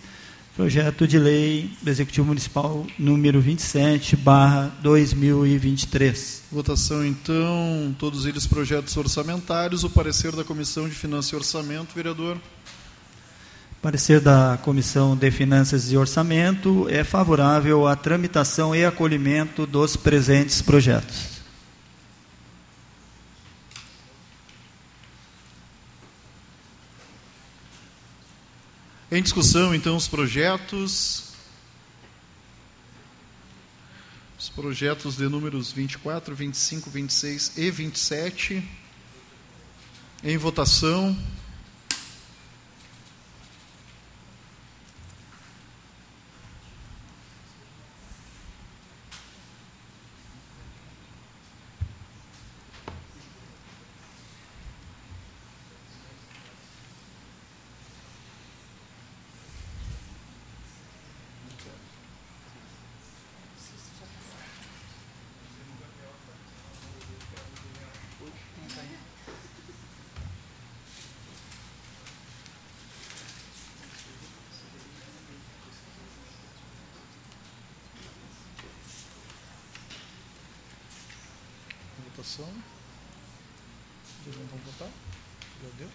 projeto de lei do Executivo Municipal número 27, barra 2023. Votação, então, todos eles projetos orçamentários. O parecer da Comissão de Finanças e Orçamento, vereador. Parecer da Comissão de Finanças e Orçamento é favorável à tramitação e acolhimento dos presentes projetos. Em discussão, então, os projetos. Os projetos de números 24, 25, 26 e 27. Em votação. Votação. Vocês não vão votar? Já deu?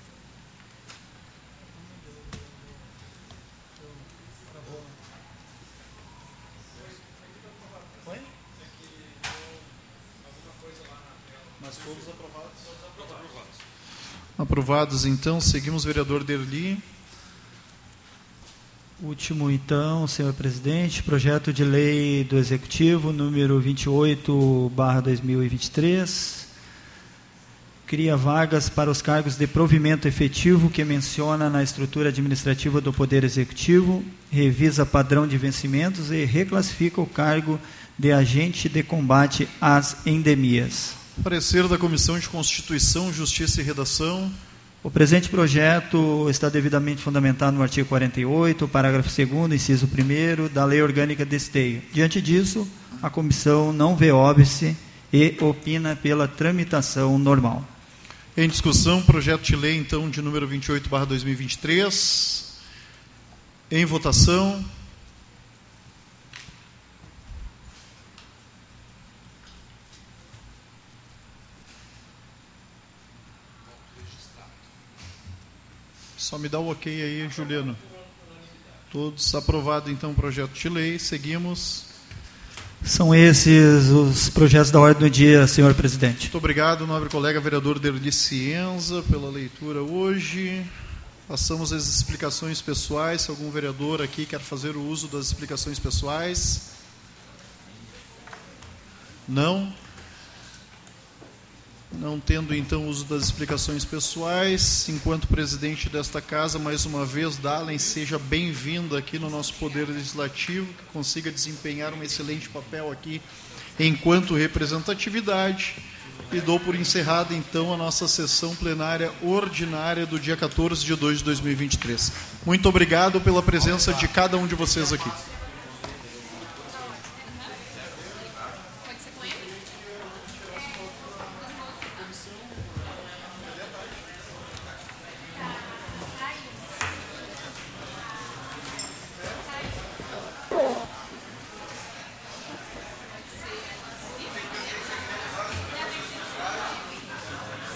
Foi? Mas todos aprovados? Todos aprovados. Aprovados, então. Seguimos, vereador Derli. Último, então, senhor presidente, projeto de lei do Executivo, número 28, barra 2023, cria vagas para os cargos de provimento efetivo que menciona na estrutura administrativa do Poder Executivo, revisa padrão de vencimentos e reclassifica o cargo de agente de combate às endemias. Parecer da Comissão de Constituição, Justiça e Redação. O presente projeto está devidamente fundamentado no artigo 48, parágrafo 2 inciso 1 da Lei Orgânica de Esteio. Diante disso, a comissão não vê óbice e opina pela tramitação normal. Em discussão, projeto de lei, então, de número 28, barra 2023. Em votação. Só me dá o ok aí, Juliano. Todos aprovado então o projeto de lei. Seguimos. São esses os projetos da ordem do dia, senhor presidente. Muito obrigado, nobre colega vereador Derli Cienza, pela leitura hoje. Passamos às explicações pessoais. Se algum vereador aqui quer fazer o uso das explicações pessoais. Não. Não tendo então uso das explicações pessoais, enquanto presidente desta casa, mais uma vez, Dalen, seja bem-vindo aqui no nosso Poder Legislativo, que consiga desempenhar um excelente papel aqui enquanto representatividade. E dou por encerrada então a nossa sessão plenária ordinária do dia 14 de 2 de 2023. Muito obrigado pela presença de cada um de vocês aqui.